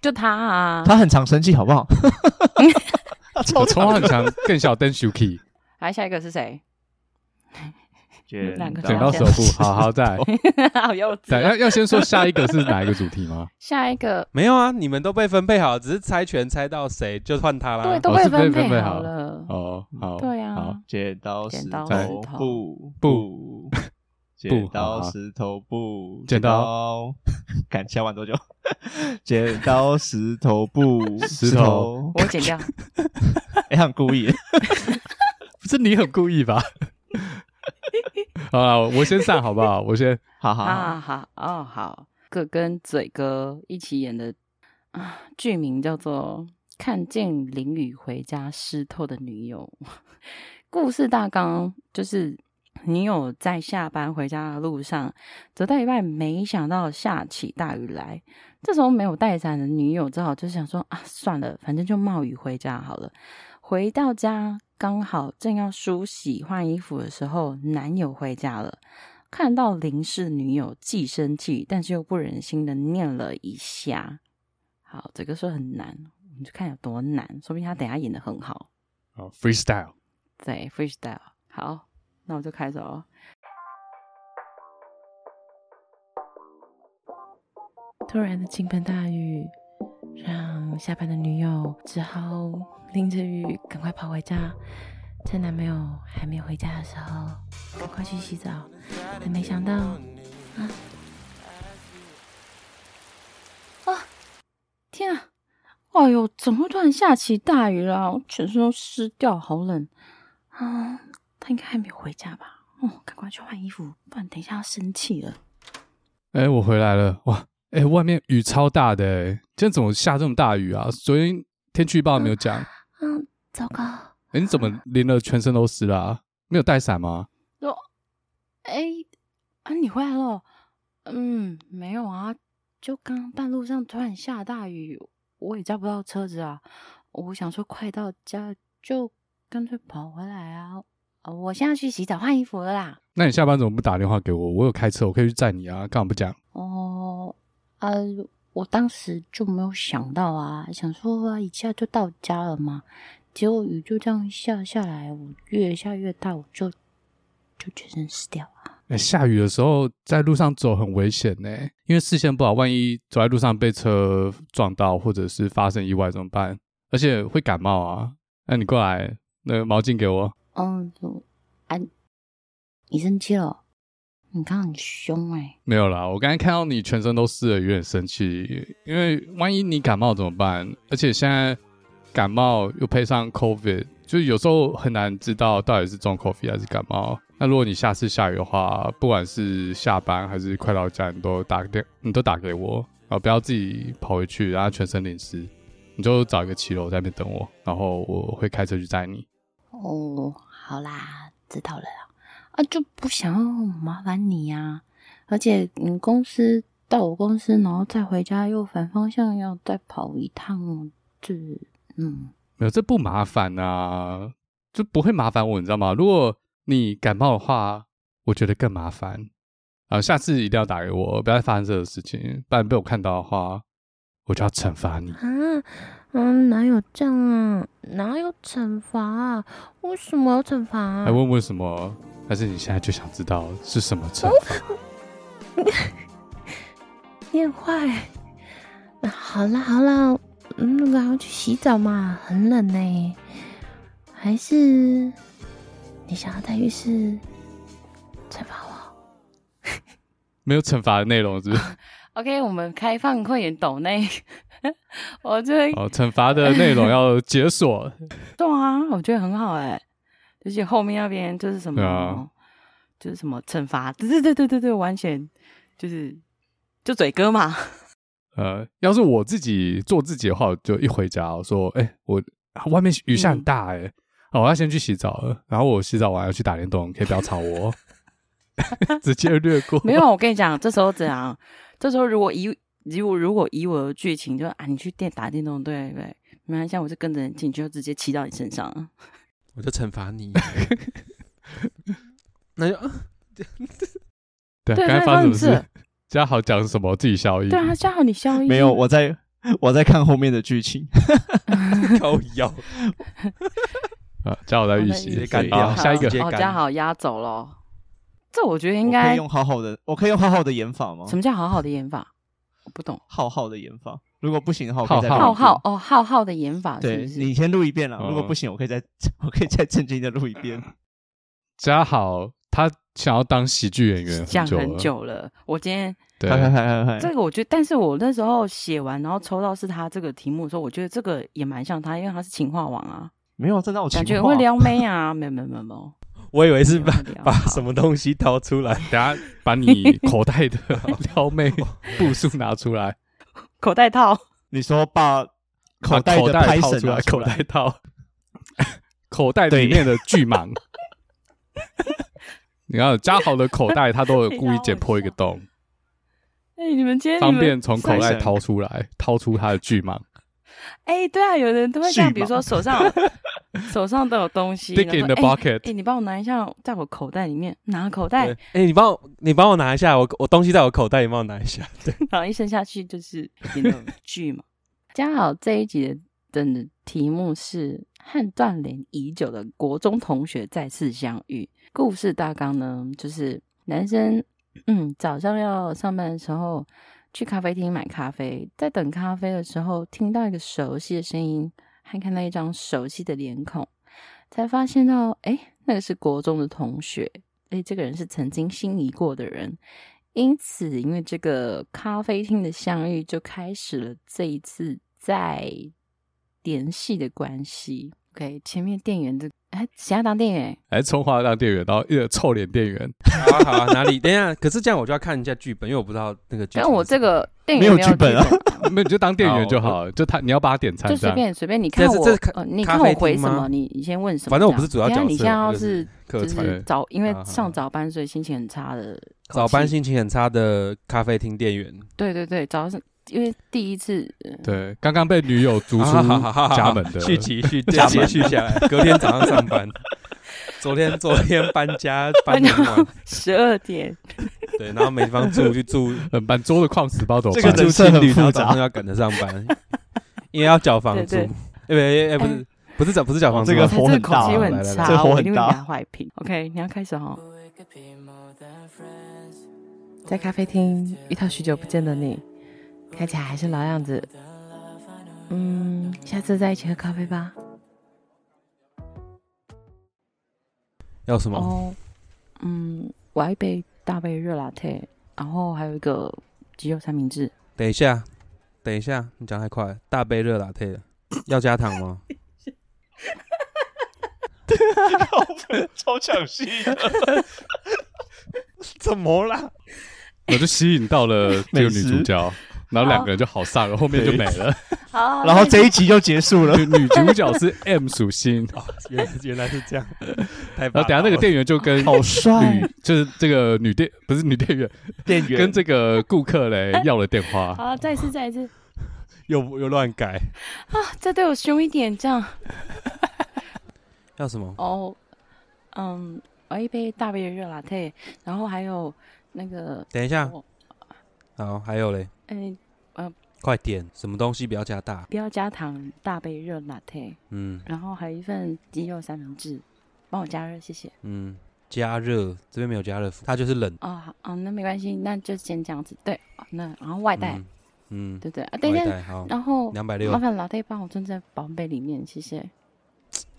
A: 就他啊，
B: 他很常生气，好不好？
D: 葱花很常更小灯 Suki。
A: 来，下一个是谁？
B: 剪
D: 剪刀石头布，好好在，
A: 好幼稚。
D: 要要先说下一个是哪一个主题吗？
A: 下一个
C: 没有啊，你们都被分配好，只是猜拳猜到谁就换他啦。
A: 对，都被分配好了。
D: 哦，好，
A: 对啊。
D: 好，
B: 剪刀石头布
D: 布，
B: 剪刀石头布，剪刀。看，下完多久？剪刀石头布，石头。
A: 我剪掉。
B: 哎，很故意。
D: 不是你很故意吧？好，我先上好不好？我先，
B: 好好
A: 好好哦，好，哥跟嘴哥一起演的啊，剧名叫做《看见淋雨回家湿透的女友》。故事大纲就是女友在下班回家的路上，走到一半，没想到下起大雨来。这时候没有带伞的女友只好就想说啊，算了，反正就冒雨回家好了。回到家。刚好正要梳洗换衣服的时候，男友回家了，看到林氏女友，既生气，但是又不忍心的念了一下。好，这个说很难，你就看有多难，说不定他等下演的很好。
D: 好，freestyle，
A: 对，freestyle。好，那我就开始哦。突然的倾盆大雨，让下班的女友只好。淋着雨，赶快跑回家，趁男朋友还没有回家的时候，赶快去洗澡。但没想到，啊啊！天啊！哎呦，怎么突然下起大雨了？我全身都湿掉，好冷啊！他应该还没有回家吧？哦，赶快去换衣服，不然等一下要生气了。
D: 哎，我回来了！哇，哎，外面雨超大的，哎，今天怎么下这么大雨啊？昨天天气预报没有
A: 讲。糟糕！
D: 哎，你怎么淋了全身都湿了啊？没有带伞吗？
A: 说，哎，啊，你回来了？嗯，没有啊，就刚半路上突然下大雨，我也叫不到车子啊。我想说快到家，就干脆跑回来啊。我现在去洗澡换衣服了啦。
D: 那你下班怎么不打电话给我？我有开车，我可以去载你啊。干嘛不讲？
A: 哦，呃。我当时就没有想到啊，想说啊，一下就到家了嘛，结果雨就这样下下来，我越下越大，我就就全身湿掉了。
D: 哎、欸，下雨的时候在路上走很危险呢，因为视线不好，万一走在路上被车撞到，或者是发生意外怎么办？而且会感冒啊。那你过来，那个毛巾给我。
A: 嗯，啊，你生气了？你刚刚很凶哎、欸！
D: 没有啦，我刚才看到你全身都湿了，有点生气。因为万一你感冒怎么办？而且现在感冒又配上 COVID，就是有时候很难知道到底是中 COVID 还是感冒。那如果你下次下雨的话，不管是下班还是快到家，你都打个电，你都打给我，然后不要自己跑回去，然后全身淋湿。你就找一个骑楼在那边等我，然后我会开车去载你。
A: 哦，好啦，知道了。啊，就不想要麻烦你呀、啊，而且你公司到我公司，然后再回家又反方向要再跑一趟，这嗯，
D: 没有，这不麻烦啊，就不会麻烦我，你知道吗？如果你感冒的话，我觉得更麻烦啊。下次一定要打给我，不要再发生这个事情，不然被我看到的话，我就要惩罚你
A: 啊！嗯，哪有这样啊？哪有惩罚啊？为什么要惩罚啊？
D: 还问为什么？还是你现在就想知道是什么惩罚？
A: 你 你很坏。好 啦好啦，嗯，那个要去洗澡嘛，很冷呢。还是你想要在浴室惩罚我？
D: 没有惩罚的内容是不是？
A: OK，我们开放会员抖内。我觉得
D: 哦，惩罚的内容要解锁。
A: 对啊，我觉得很好哎，而且后面那边就是什么，啊、就是什么惩罚，对对对对对对，完全就是就嘴哥嘛。
D: 呃，要是我自己做自己的话，我就一回家我说，哎、欸，我外面雨下很大哎、欸，嗯、我要先去洗澡了，然后我洗澡完要去打电动，可以不要吵我，直接略过。
A: 没有，我跟你讲，这时候怎样？这时候如果以如果如果以我的剧情，就啊，你去电打电动，对对，没关系，我就跟着你进去，就直接骑到你身上，
C: 我就惩罚你。那就
D: 对，刚才发生什么事？嘉豪讲什么？自己消音。
A: 对啊，嘉豪你消音。
B: 没有，我在 我在看后面的剧情。
C: 靠腰。
D: 啊，嘉豪在预习，干掉。下一个，
A: 哦，嘉豪压走了。这我觉得应该
B: 可以用好好的，我可以用好好的演法吗？
A: 什么叫好好的演法？我不懂。
B: 浩浩的演法，如果不行的话，我可以再
A: 浩浩哦，浩浩的演法？
B: 对，你先录一遍了。如果不行，我可以再我可以再正经的录一遍。
D: 嘉豪他想要当喜剧演员，
A: 讲很久了。我今天
D: 对，
A: 这个我觉得，但是我那时候写完，然后抽到是他这个题目的时候，我觉得这个也蛮像他，因为他是情话王啊。没
B: 有，这让我
A: 感觉会撩 妹啊，没有没有没有没有。
C: 我以为是把把什么东西掏出来，
D: 等下把你 口袋的 撩妹步数拿出来，
A: 口袋套。
B: 你说把口袋的拍绳出来，
D: 口袋套，口袋里面的巨蟒。你看嘉豪的口袋，他都有故意剪破一个洞。
A: 哎，你们今天
D: 方便从口袋掏出来，掏出他的巨蟒。
A: 哎，对啊，有人都会这样，比如说手上。手上都有东西，哎、欸，你帮我拿一下，在我口袋里面拿口袋。
C: 哎、欸，你帮我，你帮我拿一下，我我东西在我口袋里，帮我拿一下。对，
A: 然后一伸下去就是那种剧嘛。刚好这一集的的题目是和断联已久的国中同学再次相遇。故事大纲呢，就是男生嗯早上要上班的时候去咖啡厅买咖啡，在等咖啡的时候听到一个熟悉的声音。还看到一张熟悉的脸孔，才发现到，哎，那个是国中的同学，哎，这个人是曾经心仪过的人，因此，因为这个咖啡厅的相遇，就开始了这一次再联系的关系。OK，前面店员的。哎，谁要当店员？
D: 哎，葱花当店员，然后一个臭脸店员。
C: 好啊，好啊，哪里？等一下，可是这样我就要看一下剧本，因为我不知道那个剧本。
A: 但我这个店员
B: 没有剧本啊，
D: 没有你就当店员就好。就他，你要帮他点餐，
A: 就随便随便。你看我，你看我回什么？你你先问什么？
C: 反正我不是主要角色。
A: 你现在要是就是早，因为上早班，所以心情很差的。
C: 早班心情很差的咖啡厅店员。
A: 对对对，早上。因为第一次，
D: 对，刚刚被女友逐出 家门的，
C: 续集续接接续下来，隔天早上上班。昨天昨天搬家 搬到
A: 十二点，
C: 对，然后没地方住，就住。
D: 满桌的矿石包走。
B: 这个住情侣，
C: 早上要赶着上班，因为要缴房租。哎，不是不是缴不是缴房租，
B: 这个火很大，
A: 这火很大。坏评，OK，你要开始哈。在咖啡厅遇到许久不见的你。看起来还是老样子，嗯，下次再一起喝咖啡吧。
C: 要什么？
A: 哦，嗯，我要一杯大杯热拿铁，然后还有一个鸡肉三明治。
C: 等一下，等一下，你讲太快了。大杯热拿铁，要加糖吗？
B: 对啊，超抢戏的，怎么啦？
D: 我就吸引到了这个女主角。然后两个人就好上了，后面就没了。
A: 好，
B: 然后这一集就结束了。
D: 女主角是 M 属性，
C: 原原来是这样。
D: 然后等下那个店员就跟
B: 好帅，
D: 就是这个女店不是女店员，
B: 店员
D: 跟这个顾客嘞要了电话。
A: 好，再一次，再一次，
C: 又又乱改
A: 啊！再对我凶一点，这样。
C: 要什么？
A: 哦，嗯，我一杯大杯的热拿铁，然后还有那个，
C: 等一下，好，还有嘞。
A: 哎，呃，
C: 快点，什么东西不要加大？
A: 不要加糖，大杯热拿铁。嗯，然后还有一份鸡肉三明治，帮我加热，谢谢。
C: 嗯，加热这边没有加热，它就是冷。
A: 哦，好，哦，那没关系，那就先这样子。对，那然后外带，嗯，对对啊，等一下，然后两百六，麻烦老弟帮我装在保温杯里面，谢谢。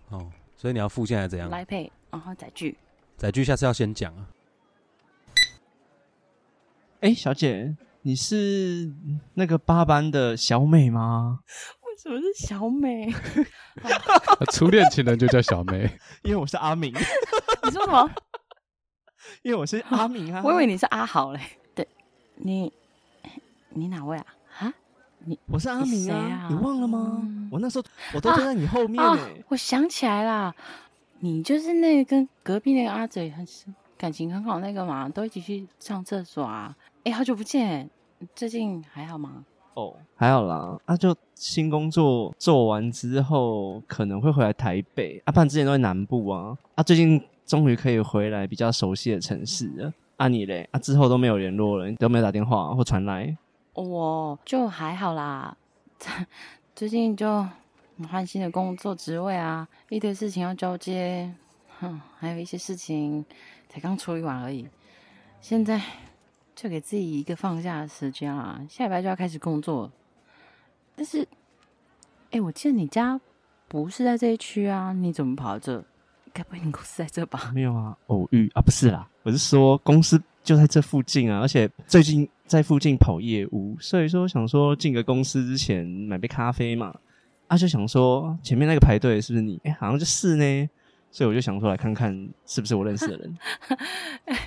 C: 哦，所以你要付现在怎样？
A: 来配，然后载具。
C: 载具下次要先讲啊。
B: 哎，小姐，你是那个八班的小美吗？
A: 为什么是小美？
D: 初恋情人就叫小美，
B: 因为我是阿明。
A: 你说什么？
B: 因为我是阿明啊。
A: 我以为你是阿豪嘞。对，你，你哪位啊？啊？你
B: 我是阿明啊，你忘了吗？我那时候我都坐在你后面哎。
A: 我想起来啦，你就是那个跟隔壁那个阿嘴很感情很好那个嘛，都一起去上厕所啊。哎，好久不见，最近还好吗？
B: 哦，还好啦。啊，就新工作做完之后，可能会回来台北。啊，不然之前都在南部啊。啊，最近终于可以回来比较熟悉的城市了。啊，你嘞？啊，之后都没有联络了，你都没有打电话或传来。
A: 我就还好啦。最近就换新的工作职位啊，一堆事情要交接，哼，还有一些事情才刚处理完而已。现在。就给自己一个放假的时间啊，下礼拜就要开始工作。但是，哎，我记得你家不是在这一区啊，你怎么跑到这？该不会你公司在这吧？
B: 没有啊，偶遇啊，不是啦，我是说公司就在这附近啊，而且最近在附近跑业务，所以说想说进个公司之前买杯咖啡嘛，啊，就想说前面那个排队是不是你？哎，好像就是呢，所以我就想说来看看是不是我认识的人。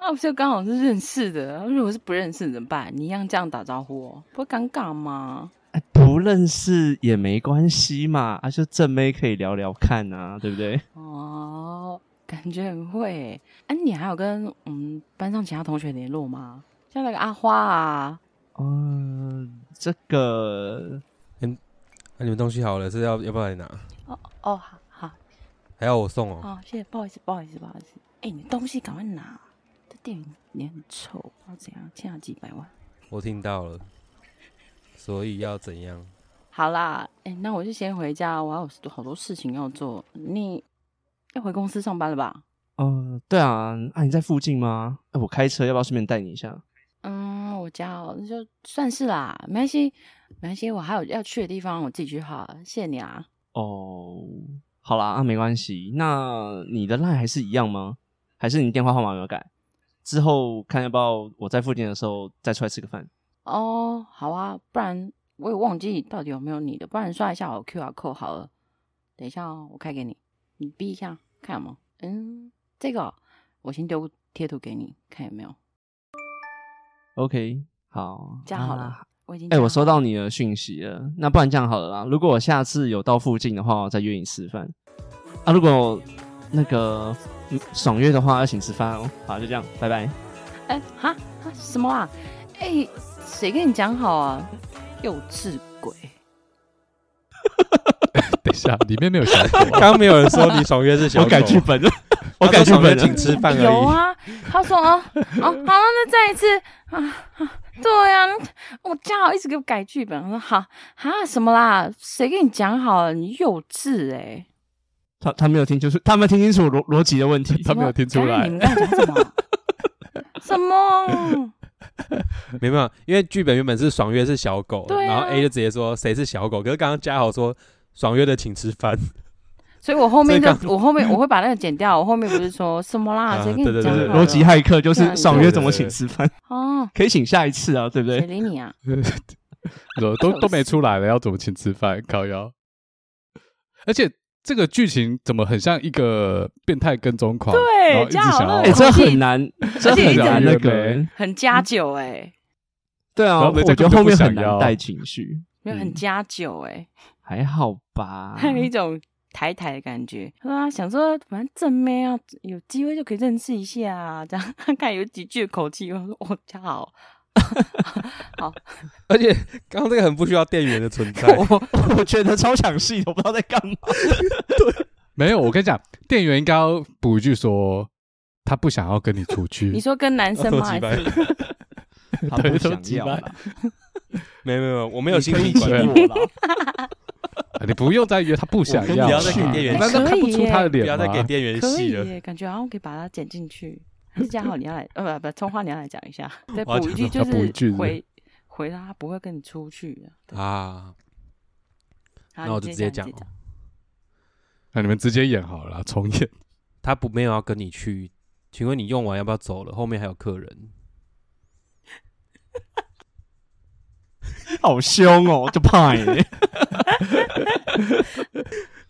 A: 那不就刚好是认识的？如果是不认识怎么办？你一样这样打招呼，哦，不会尴尬吗？
B: 哎，不认识也没关系嘛，啊，就正妹可以聊聊看啊，对不对？
A: 哦，感觉很会。哎，啊，你还有跟我们班上其他同学联络吗？像那个阿花啊。
B: 嗯，这个，
C: 嗯，那你们东西好了，是要要不要来拿？
A: 哦哦，好好，
C: 还要我送哦？
A: 哦，谢谢，不好意思，不好意思，不好意思。哎，你东西赶快拿。电影也很臭，要怎样欠了几百万？
C: 我听到了，所以要怎样？
A: 好啦，哎、欸，那我就先回家，我还有好多事情要做。你要回公司上班了吧？
B: 嗯、呃，对啊。啊，你在附近吗？哎、欸，我开车，要不要顺便带你一下？
A: 嗯，我家哦，那就算是啦，没关系，没关系。我还有要去的地方，我自己去好了。谢谢你啊。
B: 哦，好啦，啊，没关系。那你的 line 还是一样吗？还是你电话号码没有改？之后看要不要我在附近的时候再出来吃个饭
A: 哦，好啊，不然我也忘记到底有没有你的，不然刷一下我 QR code 好了。等一下哦，我开给你，你逼一下看有没有？嗯，这个我先丢贴图给你看有没有。
B: OK，好，
A: 这样好了，啊、我已经
B: 哎、欸，我收到你的讯息了。那不然这样好了啦，如果我下次有到附近的话，我再约你吃饭啊。如果那个。爽约的话要请吃饭哦。好，就这样，拜拜。
A: 哎、欸，哈，什么啊？哎、欸，谁跟你讲好啊？幼稚鬼！
D: 等一下，里面没有小狗。
C: 刚刚没有人说你爽约是小狗。
B: 我改剧本了，我改剧本，
C: 请吃饭而已。
A: 有啊，他说啊，哦，好了，那再一次啊啊，对呀、啊，我家好一直给我改剧本。我说好，哈，什么啦？谁跟你讲好了？你幼稚哎、欸。
B: 他他没有听，清楚他没有听清楚逻逻辑的问题，
D: 他没有听出来。
A: 你们刚才讲什么？什么？
C: 没有，因为剧本原本是爽约是小狗，啊、然后 A 就直接说谁是小狗，可是刚刚嘉豪说爽约的请吃饭，
A: 所以我后面就我后面我会把那个剪掉，我后面不是说什么啦？谁跟你讲？
B: 逻辑骇客就是爽约怎么请吃饭？
A: 哦，
B: 可以请下一次啊，对不对？
A: 谁理你啊？
D: 都都都没出来了，要怎么请吃饭？靠腰，而且。这个剧情怎么很像一个变态跟踪狂？
A: 对，
D: 然后一直想要，
B: 哎，这很难，这很难那个，
A: 很加酒哎。
B: 对啊，我觉得后面很难带情绪，
A: 没有很加酒哎，
B: 还好吧？
A: 还 有一种抬抬的感觉，啊，想说反正正妹啊，有机会就可以认识一下啊，这样 看有几句口气，我说我家好。好，
C: 而且刚刚这个很不需要店员的存在，
B: 我我觉得超抢戏，我不知道在干嘛。
D: 对，没有，我跟你讲，店员应该要补一句说，他不想要跟你出去。
A: 你说跟男生吗？
B: 他不想要？
C: 没有没有，我没有心理关系
D: 你不用再约，他不想要。
C: 不要再给店员，
D: 难道看不出他的脸吗？
C: 不要再给店员戏了。
A: 感觉好像可以把它剪进去。还 是嘉豪，你要来呃不不，葱花你要来讲一下，再补一句就是回回他不会跟你出去
C: 啊。那我就直接讲。
D: 那你们直接演好了，重演。
C: 他不没有要跟你去，请问你用完要不要走了？后面还有客人。
B: 好凶哦，就怕耶。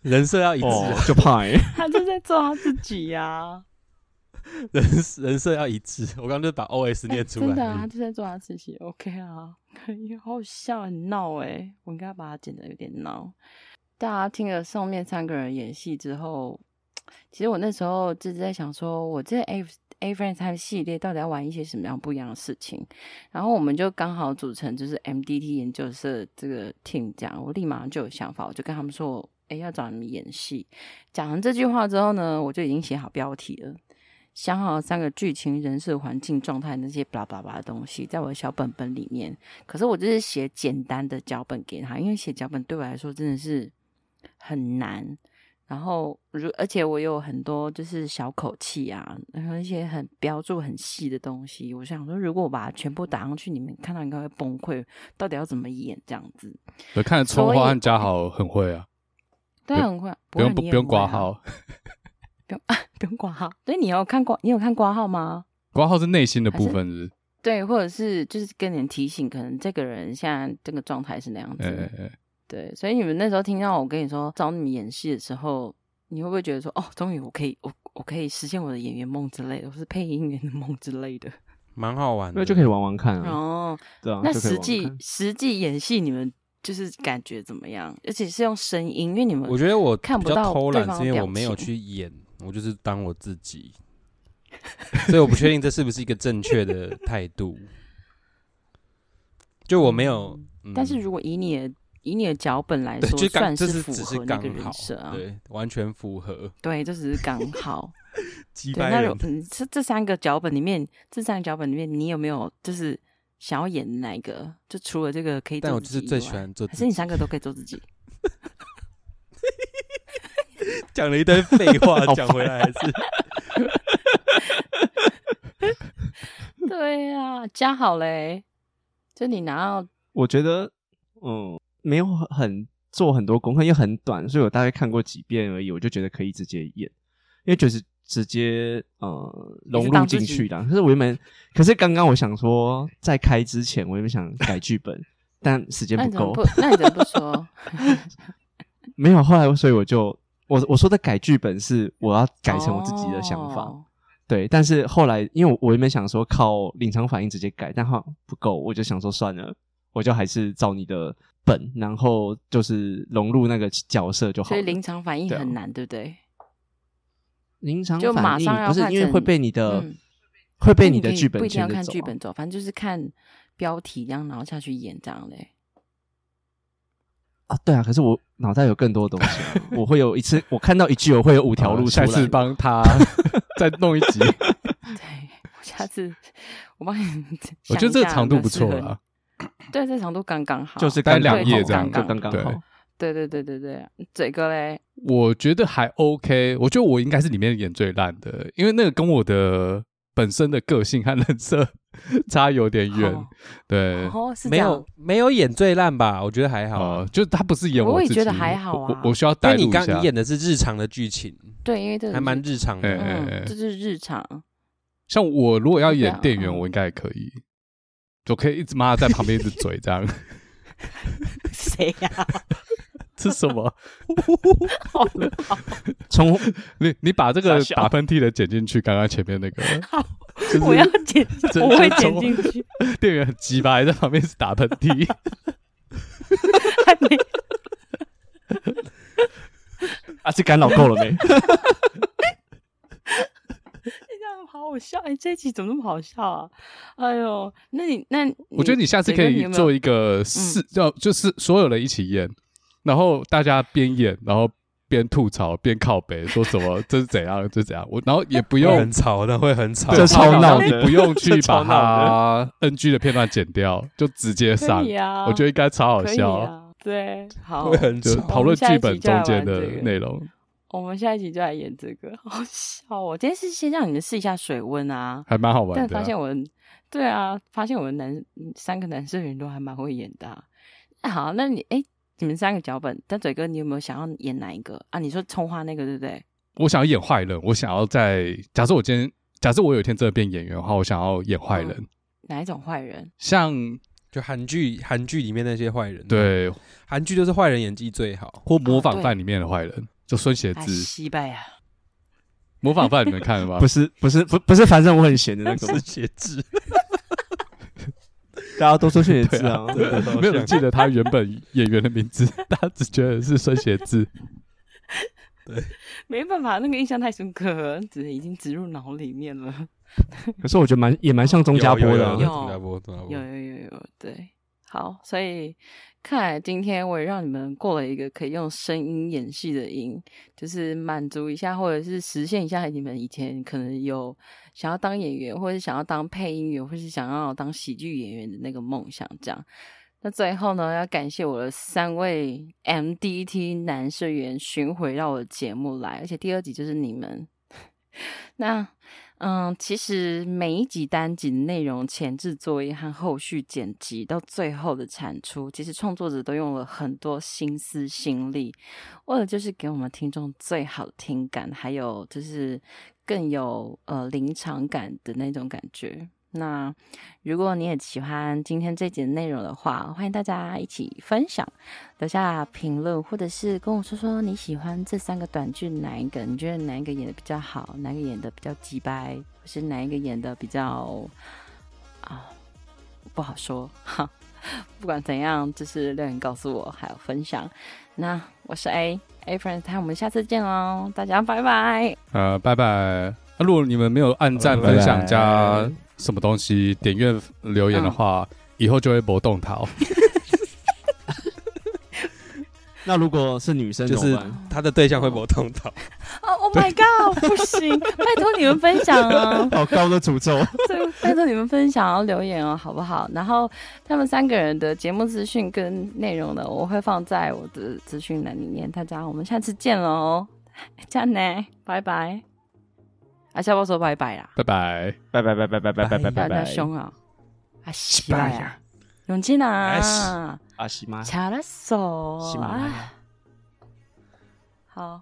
C: 人设要一致，
B: 就怕耶。
A: 他就在做他自己呀。
C: 人人设要一致，我刚刚就把 O S 念出来。
A: 真的啊，他就在做他自己。OK 啊，可以，好好笑，很闹哎。我应该把它剪得有点闹。大家听了上面三个人演戏之后，其实我那时候就是在想说，我这 A A Friends Time 系列到底要玩一些什么样不一样的事情？然后我们就刚好组成就是 M D T 研究社这个 team，这样我立马就有想法，我就跟他们说，哎，要找你们演戏。讲完这句话之后呢，我就已经写好标题了。想好三个剧情、人设、环境、状态那些巴拉巴拉的东西，在我的小本本里面。可是我就是写简单的脚本给他，因为写脚本对我来说真的是很难。然后，如而且我有很多就是小口气啊，然后一些很标注很细的东西。我想说，如果我把它全部打上去，你们看到应该会崩溃。到底要怎么演这样子？
D: 我看葱花和嘉豪很会啊，
A: 对，很会，
D: 不用不用挂号。
A: 啊，不用挂号。所以你有看挂，你有看挂号吗？
D: 挂号是内心的部分是，是？
A: 对，或者是就是跟人提醒，可能这个人现在这个状态是那样子。欸欸欸对，所以你们那时候听到我跟你说找你们演戏的时候，你会不会觉得说，哦，终于我可以，我我可以实现我的演员梦之类的，或是配音员的梦之类的，
C: 蛮好玩的，
B: 那就可以玩玩看啊。
A: 哦，
B: 对啊，
A: 那实际实际演戏你们就是感觉怎么样？而且是用声音，因为你们
C: 我觉得我看不到偷懒，是因为我没有去演。我就是当我自己，所以我不确定这是不是一个正确的 态度。就我没有，
A: 嗯、但是如果以你的以你的脚本来说，算是符合那个人设啊，
C: 对，完全符合。
A: 对，这只是刚好。对，那这这三个脚本里面，这三个脚本里面，你有没有就是想要演哪一个？就除了这个可以做自己，但我就是最喜欢做，还是你三个都可以做自己？
C: 讲了一堆废话，讲回来还是
A: 对呀、啊，加好嘞。就你拿到，
B: 我觉得嗯，没有很做很多功课，因为很短，所以我大概看过几遍而已，我就觉得可以直接演，因为就是直接呃融入进去的。可是我原本，可是刚刚我想说，在开之前，我原本想改剧本，但时间不够。
A: 那你怎么不说？
B: 没有，后来所以我就。我我说的改剧本是我要改成我自己的想法，oh. 对。但是后来，因为我我原本想说靠临场反应直接改，但好像不够，我就想说算了，我就还是照你的本，然后就是融入那个角色就好。
A: 所以临场反应很难，对，不对？
B: 临场反应不是因为会被你的、嗯、会被你的剧本不一定要
A: 看剧本走，反正就是看标题，然后然后下去演这样嘞。
B: 啊，对啊，可是我脑袋有更多东西，啊，我会有一次我看到一句，我会有五条路出来，
D: 下次帮他 再弄一集。
A: 对，下次我帮你。
D: 我觉得这个长度不错了。
A: 对，这长度刚刚好，
B: 就是该两页这样，就刚刚好。
A: 对对对对对，这个嘞，
D: 我觉得还 OK。我觉得我应该是里面演最烂的，因为那个跟我的本身的个性和人设。差有点远，哦、对，
A: 哦、
C: 没有没有演最烂吧？我觉得还好，
D: 呃、就他不是演我，
A: 我也觉得还好啊。
D: 我，我需要带入一下。
C: 你刚演的是日常的剧情，
A: 对，因为这
C: 还蛮日常的，
A: 这是日常。
D: 像我如果要演店员，我应该也可以，就可以一直骂在旁边一直嘴这样。
A: 谁呀？
D: 是什么？
A: 好了，
B: 从
D: 你你把这个打喷嚏的剪进去，刚刚前面那个。
A: 我要剪，我会剪进去。
D: 店员很鸡巴，在旁边是打喷嚏。
A: 还没。
B: 啊，这干扰够了
A: 没？好好笑，哎，这一集怎么那么好笑啊？哎呦，那你那你
D: 我觉得你下次可以做一个四，叫就是所有人一起演。然后大家边演，然后边吐槽边靠北，说什么这是怎样，这是怎样。我然后也不用
C: 很吵的，会很吵，
B: 这超闹，
D: 你不用去把它 NG 的片段剪掉，就直接上。
A: 啊、
D: 我觉得应该超好笑。
A: 啊、对，好，
C: 会很
D: 就讨论剧本中间的内容。
A: 我们下一集就来演这个，好笑哦！我今天是先让你们试一下水温啊，
D: 还蛮好玩的。
A: 但发现我们，对啊，发现我们男三个男生人都还蛮会演的、啊。好，那你哎，你们三个脚本，但嘴哥，你有没有想要演哪一个啊？你说葱花那个对不对？
D: 我想要演坏人，我想要在假设我今天，假设我有一天真的变演员的话，我想要演坏人。
A: 哪一种坏人？
D: 像
C: 就韩剧，韩剧里面那些坏人。
D: 对，
C: 韩剧就是坏人演技最好，
D: 或模仿犯里面的坏人。就孙协志，
A: 西拜啊！
D: 模仿犯你们看了吗？
B: 不是，不是，不，不是，反正我很闲的那个 孙
C: 协志。
B: 大家都说孙协志啊，
D: 没有人记得他原本演员的名字，大家只觉得是孙协志。
C: 对，
A: 没办法，那个印象太深刻，只已经植入脑里面了。
B: 可是我觉得蛮也蛮像钟家波的，
A: 钟家波，有有有有，对，好，所以。看来今天我也让你们过了一个可以用声音演戏的瘾，就是满足一下，或者是实现一下你们以前可能有想要当演员，或者是想要当配音员，或是想要当喜剧演员的那个梦想。这样，那最后呢，要感谢我的三位 MDT 男社员巡回到我的节目来，而且第二集就是你们。那。嗯，其实每一集单集的内容、前置作业和后续剪辑到最后的产出，其实创作者都用了很多心思心力，为了就是给我们听众最好听感，还有就是更有呃临场感的那种感觉。那如果你也喜欢今天这集的内容的话，欢迎大家一起分享，留下评论，或者是跟我说说你喜欢这三个短剧哪一个？你觉得哪一个演的比较好？哪个演的比较鸡掰？或是哪一个演的比较啊不好说？哈，不管怎样，就是留言告诉我，还有分享。那我是 A A Friends Time，我们下次见喽，大家拜拜。
D: 呃，拜拜。那如果你们没有按赞、分享、加。什么东西点阅留言的话，嗯、以后就会不动它。
B: 那如果是女生，
C: 就是她的对象会不动它。
A: 哦、oh,，Oh my god，不行！拜托你们分享啊！
B: 好高的诅咒！
A: 对，拜托你们分享，要留言哦，好不好？然后他们三个人的节目资讯跟内容呢，我会放在我的资讯栏里面。大家，我们下次见喽！这样呢，拜拜。阿小波说拜拜啦，
D: 拜拜，
B: 拜拜，拜拜，拜拜，拜拜，拜拜，比较
A: 凶啊，阿西妈呀，勇进啊，
B: 阿西妈，
A: 吃了
B: 嗦，
A: 好。